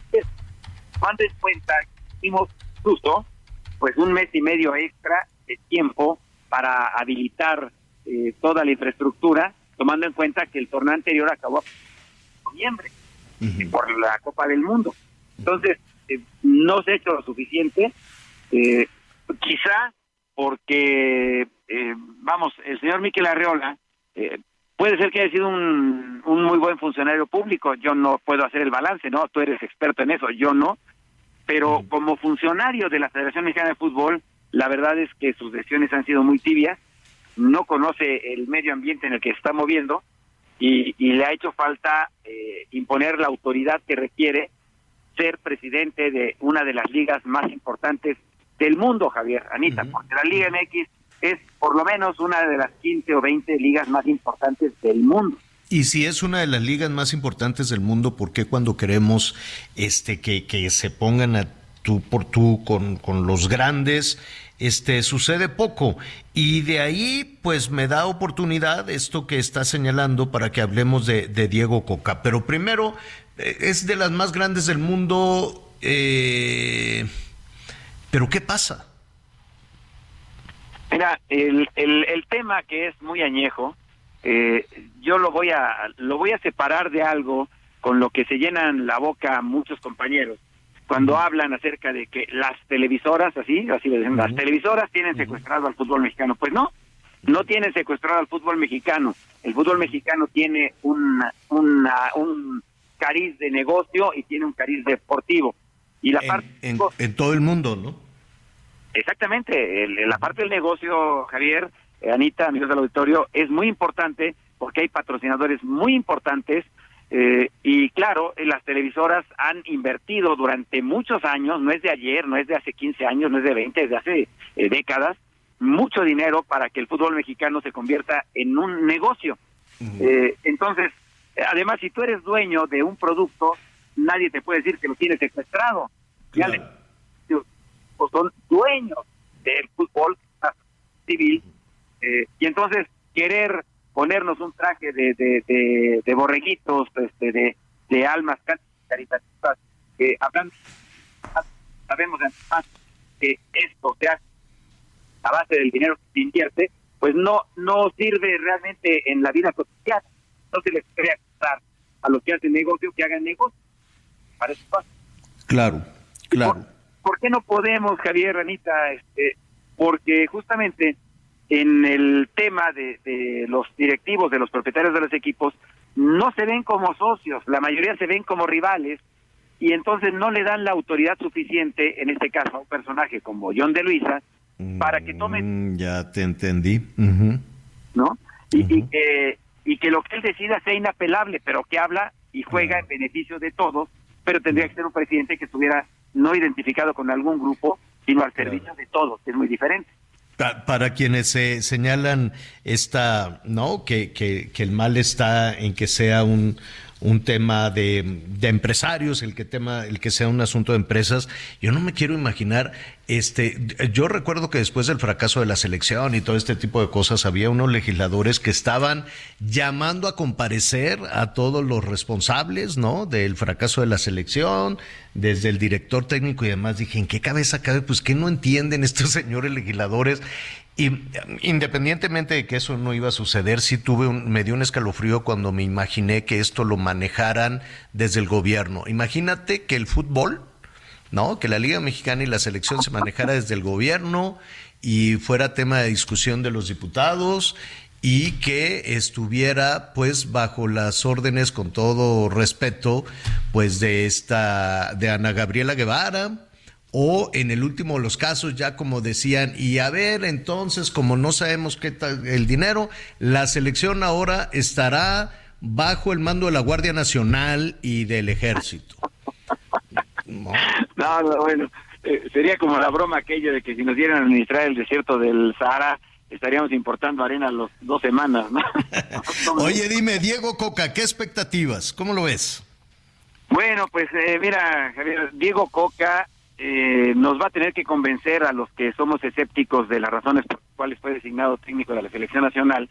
cuando en cuenta que hicimos justo pues un mes y medio extra de tiempo para habilitar eh, toda la infraestructura, tomando en cuenta que el torneo anterior acabó en noviembre eh, por la Copa del Mundo. Entonces, eh, no se ha hecho lo suficiente, eh, quizá porque, eh, vamos, el señor Miquel Arreola eh, puede ser que haya sido un, un muy buen funcionario público, yo no puedo hacer el balance, ¿no? Tú eres experto en eso, yo no, pero como funcionario de la Federación Mexicana de Fútbol, la verdad es que sus decisiones han sido muy tibias, no conoce el medio ambiente en el que se está moviendo y, y le ha hecho falta eh, imponer la autoridad que requiere ser presidente de una de las ligas más importantes del mundo, Javier, Anita, porque la Liga MX es por lo menos una de las 15 o 20 ligas más importantes del mundo. Y si es una de las ligas más importantes del mundo, ¿por qué cuando queremos este que, que se pongan a tú por tú con, con los grandes, este sucede poco? Y de ahí, pues me da oportunidad esto que está señalando para que hablemos de, Diego Coca. Pero primero, eh, es de las más grandes del mundo. eh, pero ¿qué pasa? Mira, el, el tema que es muy añejo, eh, yo lo voy a lo voy a separar de algo con lo que se llenan la boca muchos compañeros cuando hablan acerca de que las televisoras, así, así le dicen, las televisoras tienen secuestrado al fútbol mexicano. Pues no, no tienen secuestrado al fútbol mexicano. El fútbol mexicano tiene una, una, un cariz de negocio y tiene un cariz deportivo. Y la parte En, en todo el mundo, ¿no? Exactamente, el- la parte del negocio, Javier, eh, Anita, amigos del auditorio, es muy importante porque hay patrocinadores muy importantes eh, y claro, eh, las televisoras han invertido durante muchos años, no es de ayer, no es de hace 15 años, no es de 20, es de hace eh, décadas, mucho dinero para que el fútbol mexicano se convierta en un negocio. Eh, entonces, además, si tú eres dueño de un producto, nadie te puede decir que lo tienes secuestrado. Ya le- pues son dueños del fútbol civil eh, y entonces querer ponernos un traje de, de, de, de borreguitos, este, de, de almas caritativas, que hablando, sabemos además que esto se hace a base del dinero que se invierte, pues no no sirve realmente en la vida cotidiana. No se les puede acusar a los que hacen negocio que hagan negocio. Para eso pasa. Claro, claro. ¿Por qué no podemos, Javier, Anita? Este, porque justamente en el tema de, de los directivos, de los propietarios de los equipos, no se ven como socios, la mayoría se ven como rivales y entonces no le dan la autoridad suficiente, en este caso a un personaje como John de Luisa, para que tome, Mm, ya te entendí. ¿no? Y, y que, y que lo que él decida sea inapelable, pero que habla y juega en beneficio de todos, pero tendría que ser un presidente que estuviera no identificado con algún grupo, sino al servicio de todos, que es muy diferente. Pa- Para quienes se señalan esta, ¿no? Que, que, que el mal está en que sea un, un tema de, de empresarios, el que tema, el que sea un asunto de empresas. Yo no me quiero imaginar, este, yo recuerdo que después del fracaso de la selección y todo este tipo de cosas, había unos legisladores que estaban llamando a comparecer a todos los responsables, ¿no? Del fracaso de la selección, desde el director técnico y demás. Dije, ¿en qué cabeza cabe? Pues que no entienden estos señores legisladores. Y independientemente de que eso no iba a suceder, sí tuve un, me dio un escalofrío cuando me imaginé que esto lo manejaran desde el gobierno. Imagínate que el fútbol, ¿no? Que la Liga Mexicana y la selección se manejara desde el gobierno y fuera tema de discusión de los diputados y que estuviera pues bajo las órdenes con todo respeto pues de esta de Ana Gabriela Guevara o en el último de los casos ya como decían y a ver entonces como no sabemos qué tal el dinero la selección ahora estará bajo el mando de la Guardia Nacional y del Ejército No, no, bueno, eh, sería como la broma aquella de que si nos dieran a administrar el desierto del Sahara, estaríamos importando arena los dos semanas, ¿no? Oye, dime, Diego Coca, ¿qué expectativas? ¿Cómo lo ves? Bueno, pues eh, mira, Javier, Diego Coca eh, nos va a tener que convencer a los que somos escépticos de las razones por las cuales fue designado técnico de la selección nacional,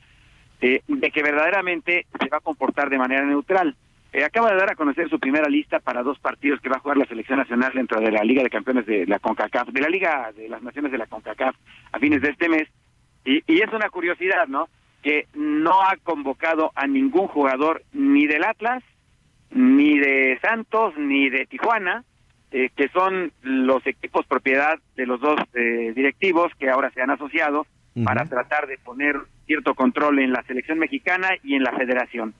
eh, de que verdaderamente se va a comportar de manera neutral. Eh, acaba de dar a conocer su primera lista para dos partidos que va a jugar la selección nacional dentro de la Liga de Campeones de la CONCACAF, de la Liga de las Naciones de la CONCACAF a fines de este mes. Y, y es una curiosidad, ¿no? Que no ha convocado a ningún jugador ni del Atlas, ni de Santos, ni de Tijuana, eh, que son los equipos propiedad de los dos eh, directivos que ahora se han asociado para tratar de poner cierto control en la selección mexicana y en la federación.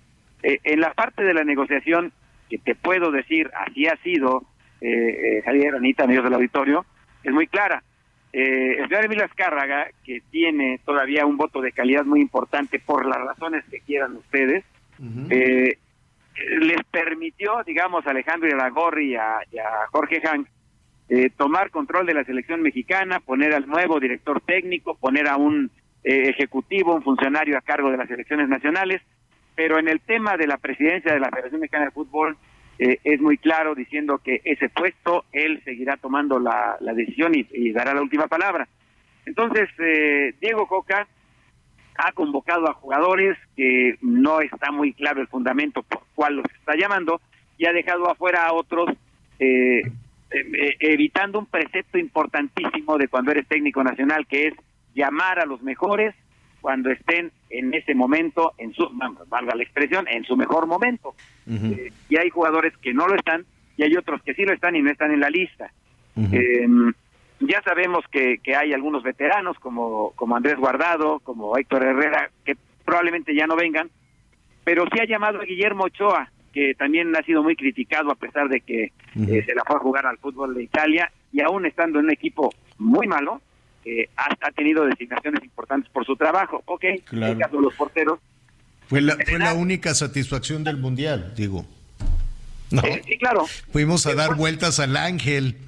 Eh, en la parte de la negociación, que te puedo decir, así ha sido, eh, eh, Javier, Anita, amigos del auditorio, es muy clara. Eh, el señor Emilio Azcárraga, que tiene todavía un voto de calidad muy importante por las razones que quieran ustedes, eh, les permitió, digamos, a Alejandro Iragorri y a, Jorge Hank eh, tomar control de la selección mexicana, poner al nuevo director técnico, poner a un eh, ejecutivo, un funcionario a cargo de las selecciones nacionales, pero en el tema de la presidencia de la Federación Mexicana de Fútbol eh, es muy claro diciendo que ese puesto él seguirá tomando la, la decisión y, y dará la última palabra. Entonces, eh, Diego Coca ha convocado a jugadores que no está muy claro el fundamento por cuál los está llamando y ha dejado afuera a otros eh, eh, eh, evitando un precepto importantísimo de cuando eres técnico nacional que es llamar a los mejores cuando estén en ese momento, en su, valga la expresión, en su mejor momento. Eh, y hay jugadores que no lo están y hay otros que sí lo están y no están en la lista. Eh, ya sabemos que, que hay algunos veteranos como, como Andrés Guardado, como Héctor Herrera, que probablemente ya no vengan, pero sí ha llamado a Guillermo Ochoa, que también ha sido muy criticado a pesar de que eh, se la fue a jugar al fútbol de Italia y aún estando en un equipo muy malo, eh, ha, ha tenido designaciones importantes por su trabajo. Ok, Claro. en el caso de los porteros, Fue la, fue la única satisfacción del Mundial, digo. ¿No? Eh, sí, claro. Fuimos a dar vueltas al ángel.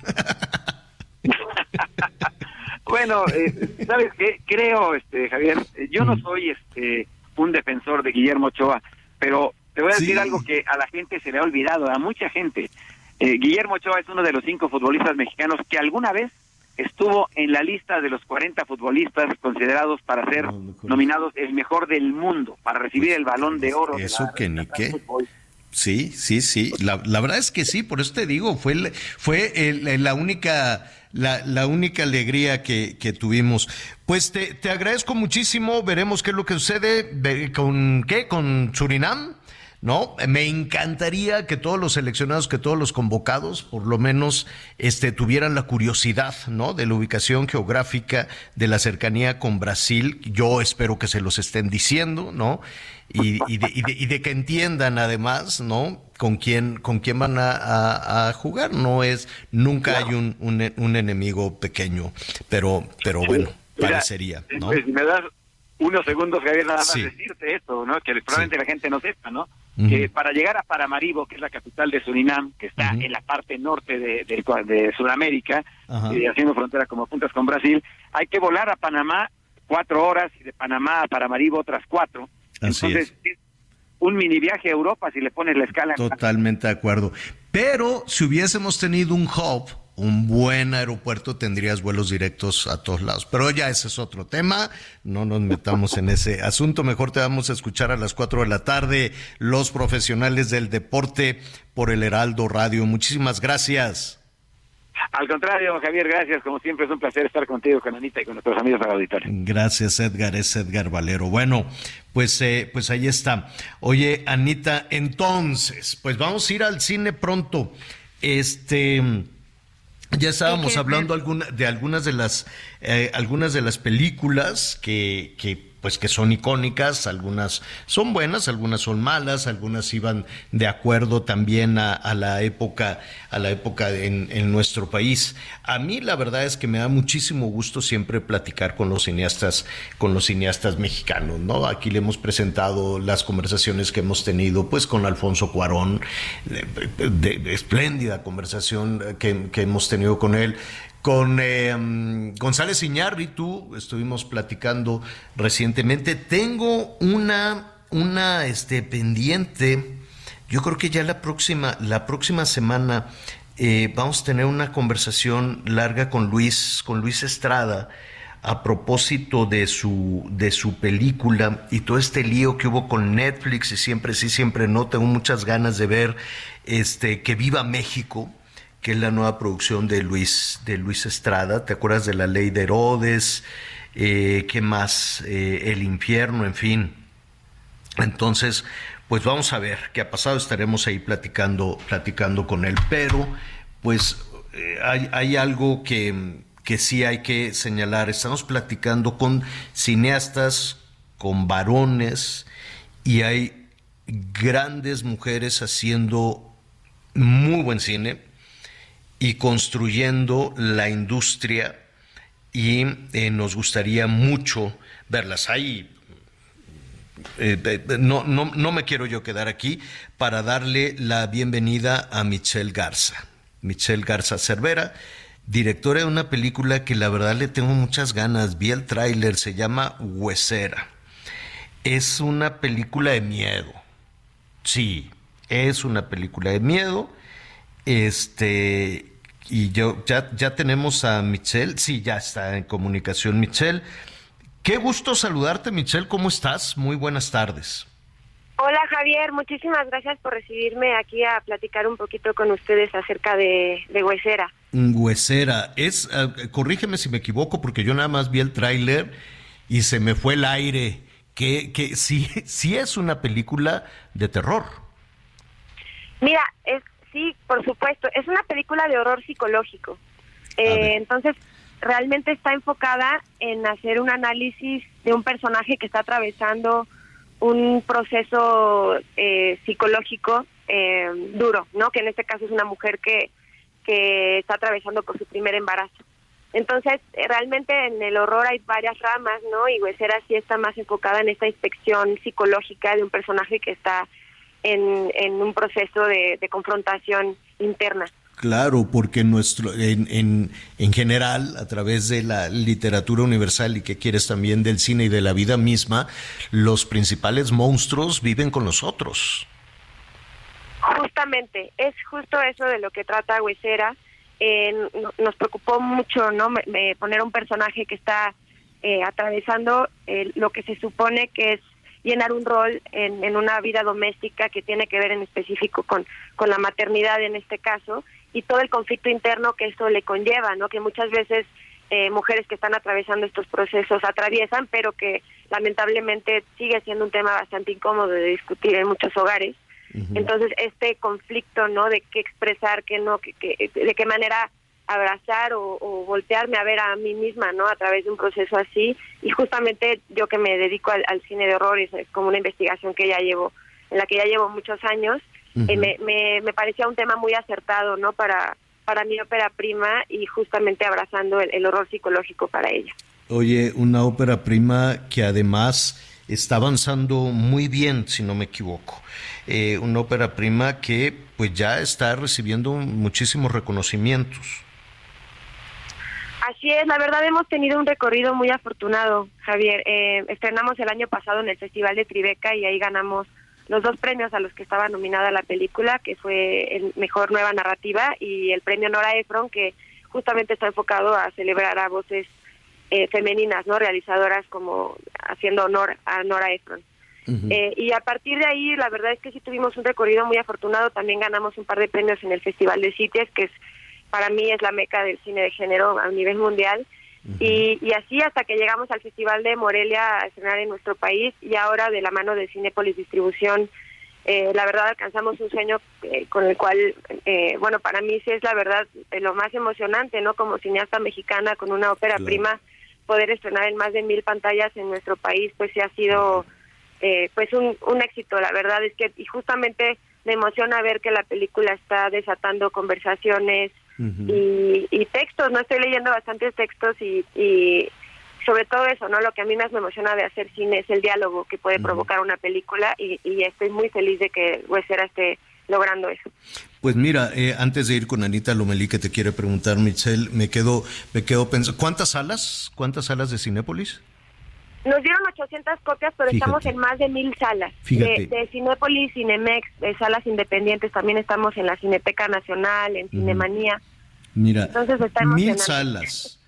Bueno, eh, ¿sabes qué? Creo, este, Javier, eh, yo no soy este un defensor de Guillermo Ochoa, pero te voy a decir Sí. algo que a la gente se le ha olvidado, a mucha gente. Eh, Guillermo Ochoa es uno de los cinco futbolistas mexicanos que alguna vez estuvo en la lista de los 40 futbolistas considerados para ser nominados el mejor del mundo, para recibir el balón de oro. de Eso la- que ni qué. Sí, sí, sí. La, la verdad es que sí, por eso te digo, fue, el- fue el- la única, la, la única alegría que, que tuvimos. Pues te, te agradezco muchísimo, veremos qué es lo que sucede, con qué, con Surinam. ¿No? Me encantaría que todos los seleccionados, que todos los convocados, por lo menos, este, tuvieran la curiosidad, ¿no? De la ubicación geográfica, de la cercanía con Brasil. Yo espero que se los estén diciendo, ¿no? Y, y, de, y, de, y de que entiendan además, ¿no? Con quién, con quién van a, a, a jugar. No es, nunca hay un, un, un, enemigo pequeño, pero, pero bueno, Mira, parecería, ¿no? pues, si me das unos segundos, Javier, nada más Sí. decirte esto, ¿no? Que probablemente la gente no sepa, ¿no? Que para llegar a Paramaribo, que es la capital de Surinam, que está en la parte norte de, de, de Sudamérica, eh, haciendo frontera como puntas con Brasil, hay que volar a Panamá cuatro horas y de Panamá a Paramaribo otras cuatro. Así Entonces, es un mini viaje a Europa si le pones la escala. Totalmente de acuerdo. Pero si hubiésemos tenido un hub, un buen aeropuerto, tendrías vuelos directos a todos lados. Pero ya ese es otro tema. No nos metamos en ese asunto. Mejor te vamos a escuchar a las 4 de la tarde los profesionales del deporte por el Heraldo Radio. Muchísimas gracias. Al contrario, Javier, gracias. Como siempre, es un placer estar contigo, con Anita y con nuestros amigos del auditorio. Gracias, Edgar. Es Edgar Valero. Bueno, pues, eh, pues ahí está. Oye, Anita, entonces, pues vamos a ir al cine pronto. Este. Ya estábamos hablando alguna, de algunas de las eh, algunas de las películas que, que pues que son icónicas, algunas son buenas, algunas son malas, algunas iban de acuerdo también a, a la época, a la época en, en, nuestro país. A mí la verdad es que me da muchísimo gusto siempre platicar con los cineastas, con los cineastas mexicanos, ¿no? Aquí le hemos presentado las conversaciones que hemos tenido, pues con Alfonso Cuarón, de, espléndida conversación que, que hemos tenido con él, con eh, González Iñárritu estuvimos platicando recientemente. Tengo una, una este, pendiente. Yo creo que ya la próxima, la próxima semana eh, vamos a tener una conversación larga con Luis, con Luis Estrada a propósito de su, de su película y todo este lío que hubo con Netflix y siempre sí, siempre no, tengo muchas ganas de ver este, que viva México, que es la nueva producción de Luis, de Luis Estrada. ¿Te acuerdas de la ley de Herodes? Eh, ¿Qué más? Eh, el infierno, en fin. Entonces, pues vamos a ver qué ha pasado. Estaremos ahí platicando, platicando con él. Pero, pues, eh, hay, hay, algo que, que sí hay que señalar. Estamos platicando con cineastas, con varones, y hay grandes mujeres haciendo muy buen cine y construyendo la industria y eh, nos gustaría mucho verlas ahí. Eh, no, no, no me quiero yo quedar aquí para darle la bienvenida a Michelle Garza. Michelle Garza Cervera, directora de una película que la verdad le tengo muchas ganas. Vi el tráiler, se llama Huesera. Es una película de miedo. Sí, es una película de miedo. Este, y yo ya, ya tenemos a Michelle, sí, ya está en comunicación Michelle. Qué gusto saludarte, Michelle, ¿cómo estás? Muy buenas tardes. Hola Javier, muchísimas gracias por recibirme aquí a platicar un poquito con ustedes acerca de, de Huesera. Huesera, es, uh, corrígeme si me equivoco, porque yo nada más vi el tráiler y se me fue el aire. Que, que sí, sí es una película de terror. Mira, es, sí, por supuesto, es una película de horror psicológico. Eh, entonces, realmente está enfocada en hacer un análisis de un personaje que está atravesando un proceso eh, psicológico eh, duro, ¿no? Que en este caso es una mujer que, que está atravesando por su primer embarazo. Entonces, eh, realmente en el horror hay varias ramas, ¿no? Y Huesera sí está más enfocada en esta inspección psicológica de un personaje que está en, en un proceso de, de confrontación interna. Claro, porque nuestro, en, en, en, general, a través de la literatura universal y que quieres también del cine y de la vida misma, los principales monstruos viven con nosotros. Justamente, es justo eso de lo que trata Huesera. Eh, nos preocupó mucho no me, me poner un personaje que está eh, atravesando eh, lo que se supone que es llenar un rol en, en, una vida doméstica que tiene que ver en específico con, con la maternidad en este caso y todo el conflicto interno que esto le conlleva, ¿no? Que muchas veces eh, mujeres que están atravesando estos procesos atraviesan, pero que lamentablemente sigue siendo un tema bastante incómodo de discutir en muchos hogares, Entonces, este conflicto, ¿no? De qué expresar, qué no, que, que- de qué manera abrazar o, o voltearme a ver a mí misma, ¿no? A través de un proceso así. Y justamente yo que me dedico al, al cine de horrores, es como una investigación que ya llevo, en la que ya llevo muchos años, eh, me, me, me parecía un tema muy acertado, ¿no? Para, para mi ópera prima y justamente abrazando el, el horror psicológico para ella. Oye, una ópera prima que además está avanzando muy bien, si no me equivoco. Eh, una ópera prima que pues ya está recibiendo muchísimos reconocimientos. Así es, la verdad hemos tenido un recorrido muy afortunado, Javier. Eh, estrenamos el año pasado en el Festival de Tribeca y ahí ganamos los dos premios a los que estaba nominada la película, que fue el Mejor Nueva Narrativa y el premio Nora Ephron, que justamente está enfocado a celebrar a voces eh, femeninas, no realizadoras como haciendo honor a Nora Ephron. Eh, y a partir de ahí, la verdad es que sí tuvimos un recorrido muy afortunado. También ganamos un par de premios en el Festival de Sitges, que es para mí es la meca del cine de género a nivel mundial. y, y así hasta que llegamos al Festival de Morelia a estrenar en nuestro país y ahora de la mano de Cinépolis Distribución, eh, la verdad alcanzamos un sueño eh, con el cual, eh, bueno, para mí sí es la verdad eh, lo más emocionante, ¿no? Como cineasta mexicana con una ópera Claro. prima, poder estrenar en más de mil pantallas en nuestro país, pues sí ha sido eh, pues un, un éxito, la verdad es que, y justamente me emociona ver que la película está desatando conversaciones y, y textos, no estoy leyendo bastantes textos y, y sobre todo eso, ¿no? Lo que a mí más me emociona de hacer cine es el diálogo que puede provocar una película y, y estoy muy feliz de que Huesera esté logrando eso. Pues mira, eh, antes de ir con Anita Lomelí que te quiere preguntar, Michelle, me quedo, me quedo pensando, ¿cuántas salas? ¿Cuántas salas de Cinépolis? Nos dieron 800 copias, pero Fíjate. estamos en más de mil salas. Fíjate. De, de Cinépolis, Cinemex, de salas independientes, también estamos en la Cineteca Nacional, en Cinemanía. Mira, Entonces está mil salas,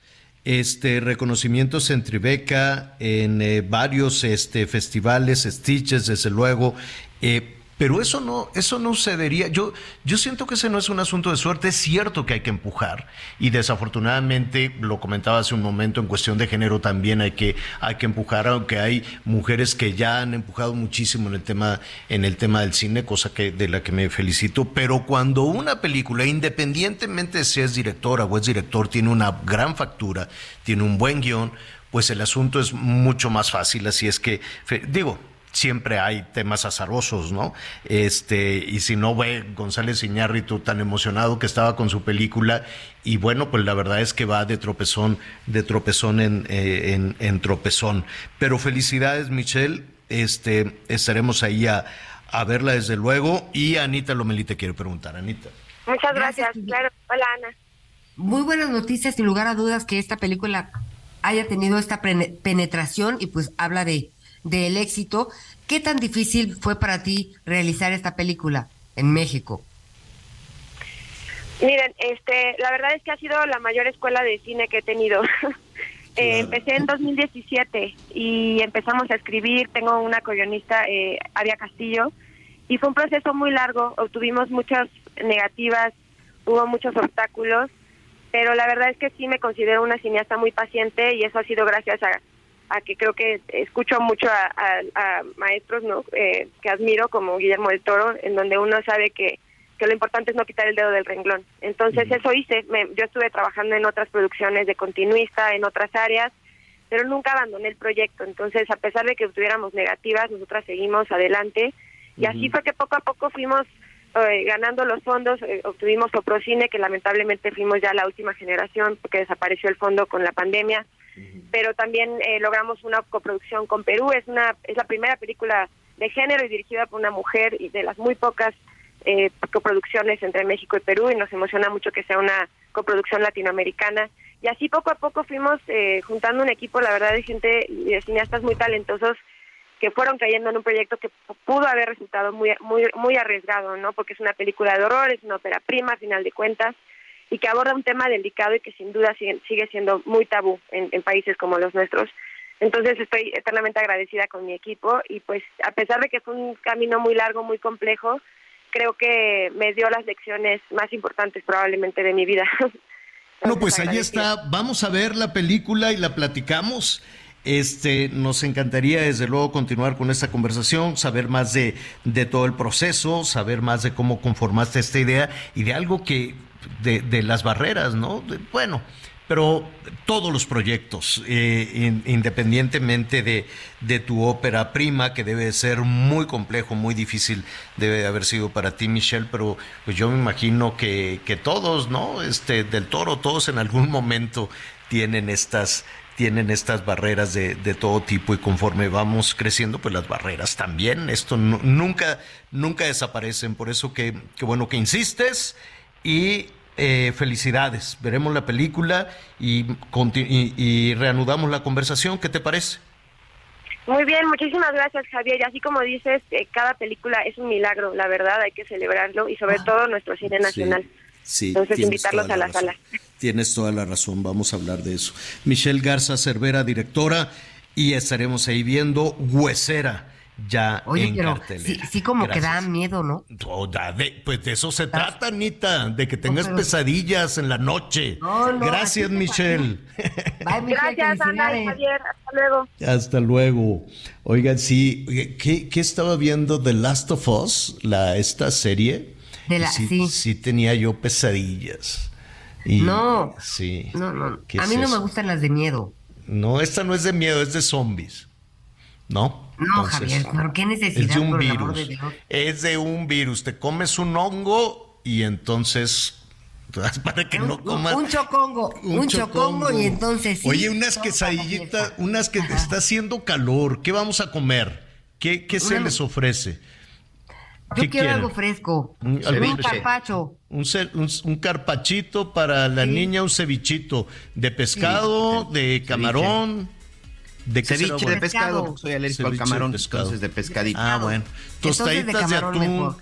este reconocimientos en Tribeca, en eh, varios este festivales, Stitches, desde luego. eh, pero eso no, eso no sucedería. Yo, yo siento que ese no es un asunto de suerte. Es cierto que hay que empujar. Y desafortunadamente, lo comentaba hace un momento, en cuestión de género también hay que, hay que empujar, aunque hay mujeres que ya han empujado muchísimo en el tema, en el tema del cine, cosa que, de la que me felicito. Pero cuando una película, independientemente de si es directora o es director, tiene una gran factura, tiene un buen guion, pues el asunto es mucho más fácil. Así es que, digo, siempre hay temas azarosos, ¿no? Este, y si no ve González Iñárritu tan emocionado que estaba con su película, y bueno, pues la verdad es que va de tropezón, de tropezón en, eh, en, en tropezón. Pero felicidades, Michelle, este, estaremos ahí a, a verla desde luego, y Anita Lomelí te quiere preguntar, Anita. Muchas gracias. Claro. Hola, Ana. Muy buenas noticias, sin lugar a dudas, que esta película haya tenido esta penetración y pues habla de del éxito. ¿Qué tan difícil fue para ti realizar esta película en México? Miren, este, la verdad es que ha sido la mayor escuela de cine que he tenido. Eh, empecé en 2017 y empezamos a escribir. Tengo una co-guionista, eh, Aria Castillo, y fue un proceso muy largo. Obtuvimos muchas negativas, hubo muchos obstáculos, pero la verdad es que sí me considero una cineasta muy paciente y eso ha sido gracias a, a que creo que escucho mucho a, a- a maestros ¿no? Eh, que admiro, como Guillermo del Toro, en donde uno sabe que, que lo importante es no quitar el dedo del renglón. Entonces eso hice, Me- yo estuve trabajando en otras producciones de continuista, en otras áreas, pero nunca abandoné el proyecto. Entonces, a pesar de que tuviéramos negativas, nosotras seguimos adelante y así fue que poco a poco fuimos eh, ganando los fondos, eh, obtuvimos Oprocine, que lamentablemente fuimos ya la última generación porque desapareció el fondo con la pandemia, pero también eh, logramos una coproducción con Perú, es una es la primera película de género y dirigida por una mujer y de las muy pocas eh, coproducciones entre México y Perú y nos emociona mucho que sea una coproducción latinoamericana. Y así poco a poco fuimos eh, juntando un equipo, la verdad, de gente y de cineastas muy talentosos que fueron cayendo en un proyecto que pudo haber resultado muy muy muy arriesgado, ¿no? Porque es una película de horror, es una ópera prima, a final de cuentas, y que aborda un tema delicado y que sin duda sigue, sigue siendo muy tabú en, en países como los nuestros. Entonces estoy eternamente agradecida con mi equipo y pues a pesar de que fue un camino muy largo, muy complejo, creo que me dio las lecciones más importantes probablemente de mi vida. No, pues ahí está. Vamos a ver la película y la platicamos. Este, nos encantaría desde luego continuar con esta conversación, saber más de, de todo el proceso, saber más de cómo conformaste esta idea y de algo que, de, de las barreras, ¿no? Bueno, pero todos los proyectos, eh, in- independientemente de, de tu ópera prima, que debe de ser muy complejo, muy difícil, debe de haber sido para ti, Michelle, pero pues yo me imagino que, que todos, ¿no? Este, del toro, todos en algún momento tienen estas tienen estas barreras de, de todo tipo y conforme vamos creciendo, pues las barreras también, esto nu- nunca, nunca desaparecen, por eso que, que bueno que insistes y eh, felicidades, veremos la película y, conti- y, y reanudamos la conversación, ¿qué te parece? Muy bien, muchísimas gracias Javier. Y así como dices, eh, cada película es un milagro, la verdad, hay que celebrarlo y sobre todo nuestro cine nacional. Sí, Entonces invitarlos a la la razón. sala. Tienes toda la razón, vamos a hablar de eso. Michelle Garza Cervera, directora, y estaremos ahí viendo Huesera ya Oye, en pero cartelera. sí, sí como que da miedo, ¿no? Oh, da de- pues de eso se trata, Anita, de que tengas pero- pesadillas en la noche. No, no, Gracias, Michelle. Bye, Michelle, Gracias Ana y. Javier, hasta luego. Hasta luego. Oigan, sí, ¿qué, qué estaba viendo The Last of Us, la, esta serie? De la- sí, sí. tenía yo pesadillas. Y- No. Sí. No, no, ¿Qué a es mí no me gustan las de miedo. No, esta no es de miedo, es de zombies. ¿No? No, Javier, ¿pero qué necesidad, Es de un por virus. de? Es de un virus. Te comes un hongo y entonces. Para que no comas. Un chocongo, un, chocongo, y entonces sí. Oye, unas quesadillitas, unas que está haciendo calor. ¿Qué vamos a comer? ¿Qué, qué se les ofrece? Yo ¿Qué quiero quieren? algo fresco. Un- Un, carpacho. Un, un- un carpachito para la niña, un cevichito de pescado, de camarón. ¿De Ceviche de pescado, porque soy alérgico al Ceviche de camarón, pescado. entonces de pescadito. Ah, bueno. De Tostaditas de, atún. mejor.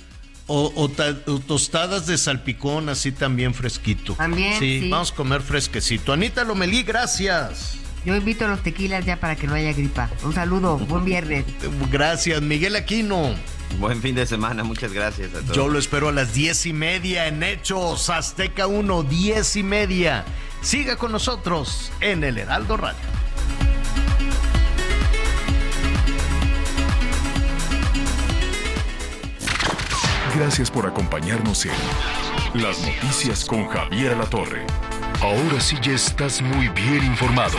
O, o ta- o tostadas de salpicón, así también fresquito. También, sí. vamos a comer fresquecito. Anita Lomelí, gracias. Yo invito a los tequilas ya para que no haya gripa. Un saludo, buen viernes. Gracias, Miguel Aquino. Buen fin de semana, muchas gracias a todos. Yo lo espero a las diez y media en Hechos, Azteca 1, diez y media. Siga con nosotros en el Heraldo Radio. Gracias por acompañarnos en Las Noticias con Javier La Torre. Ahora sí ya estás muy bien informado.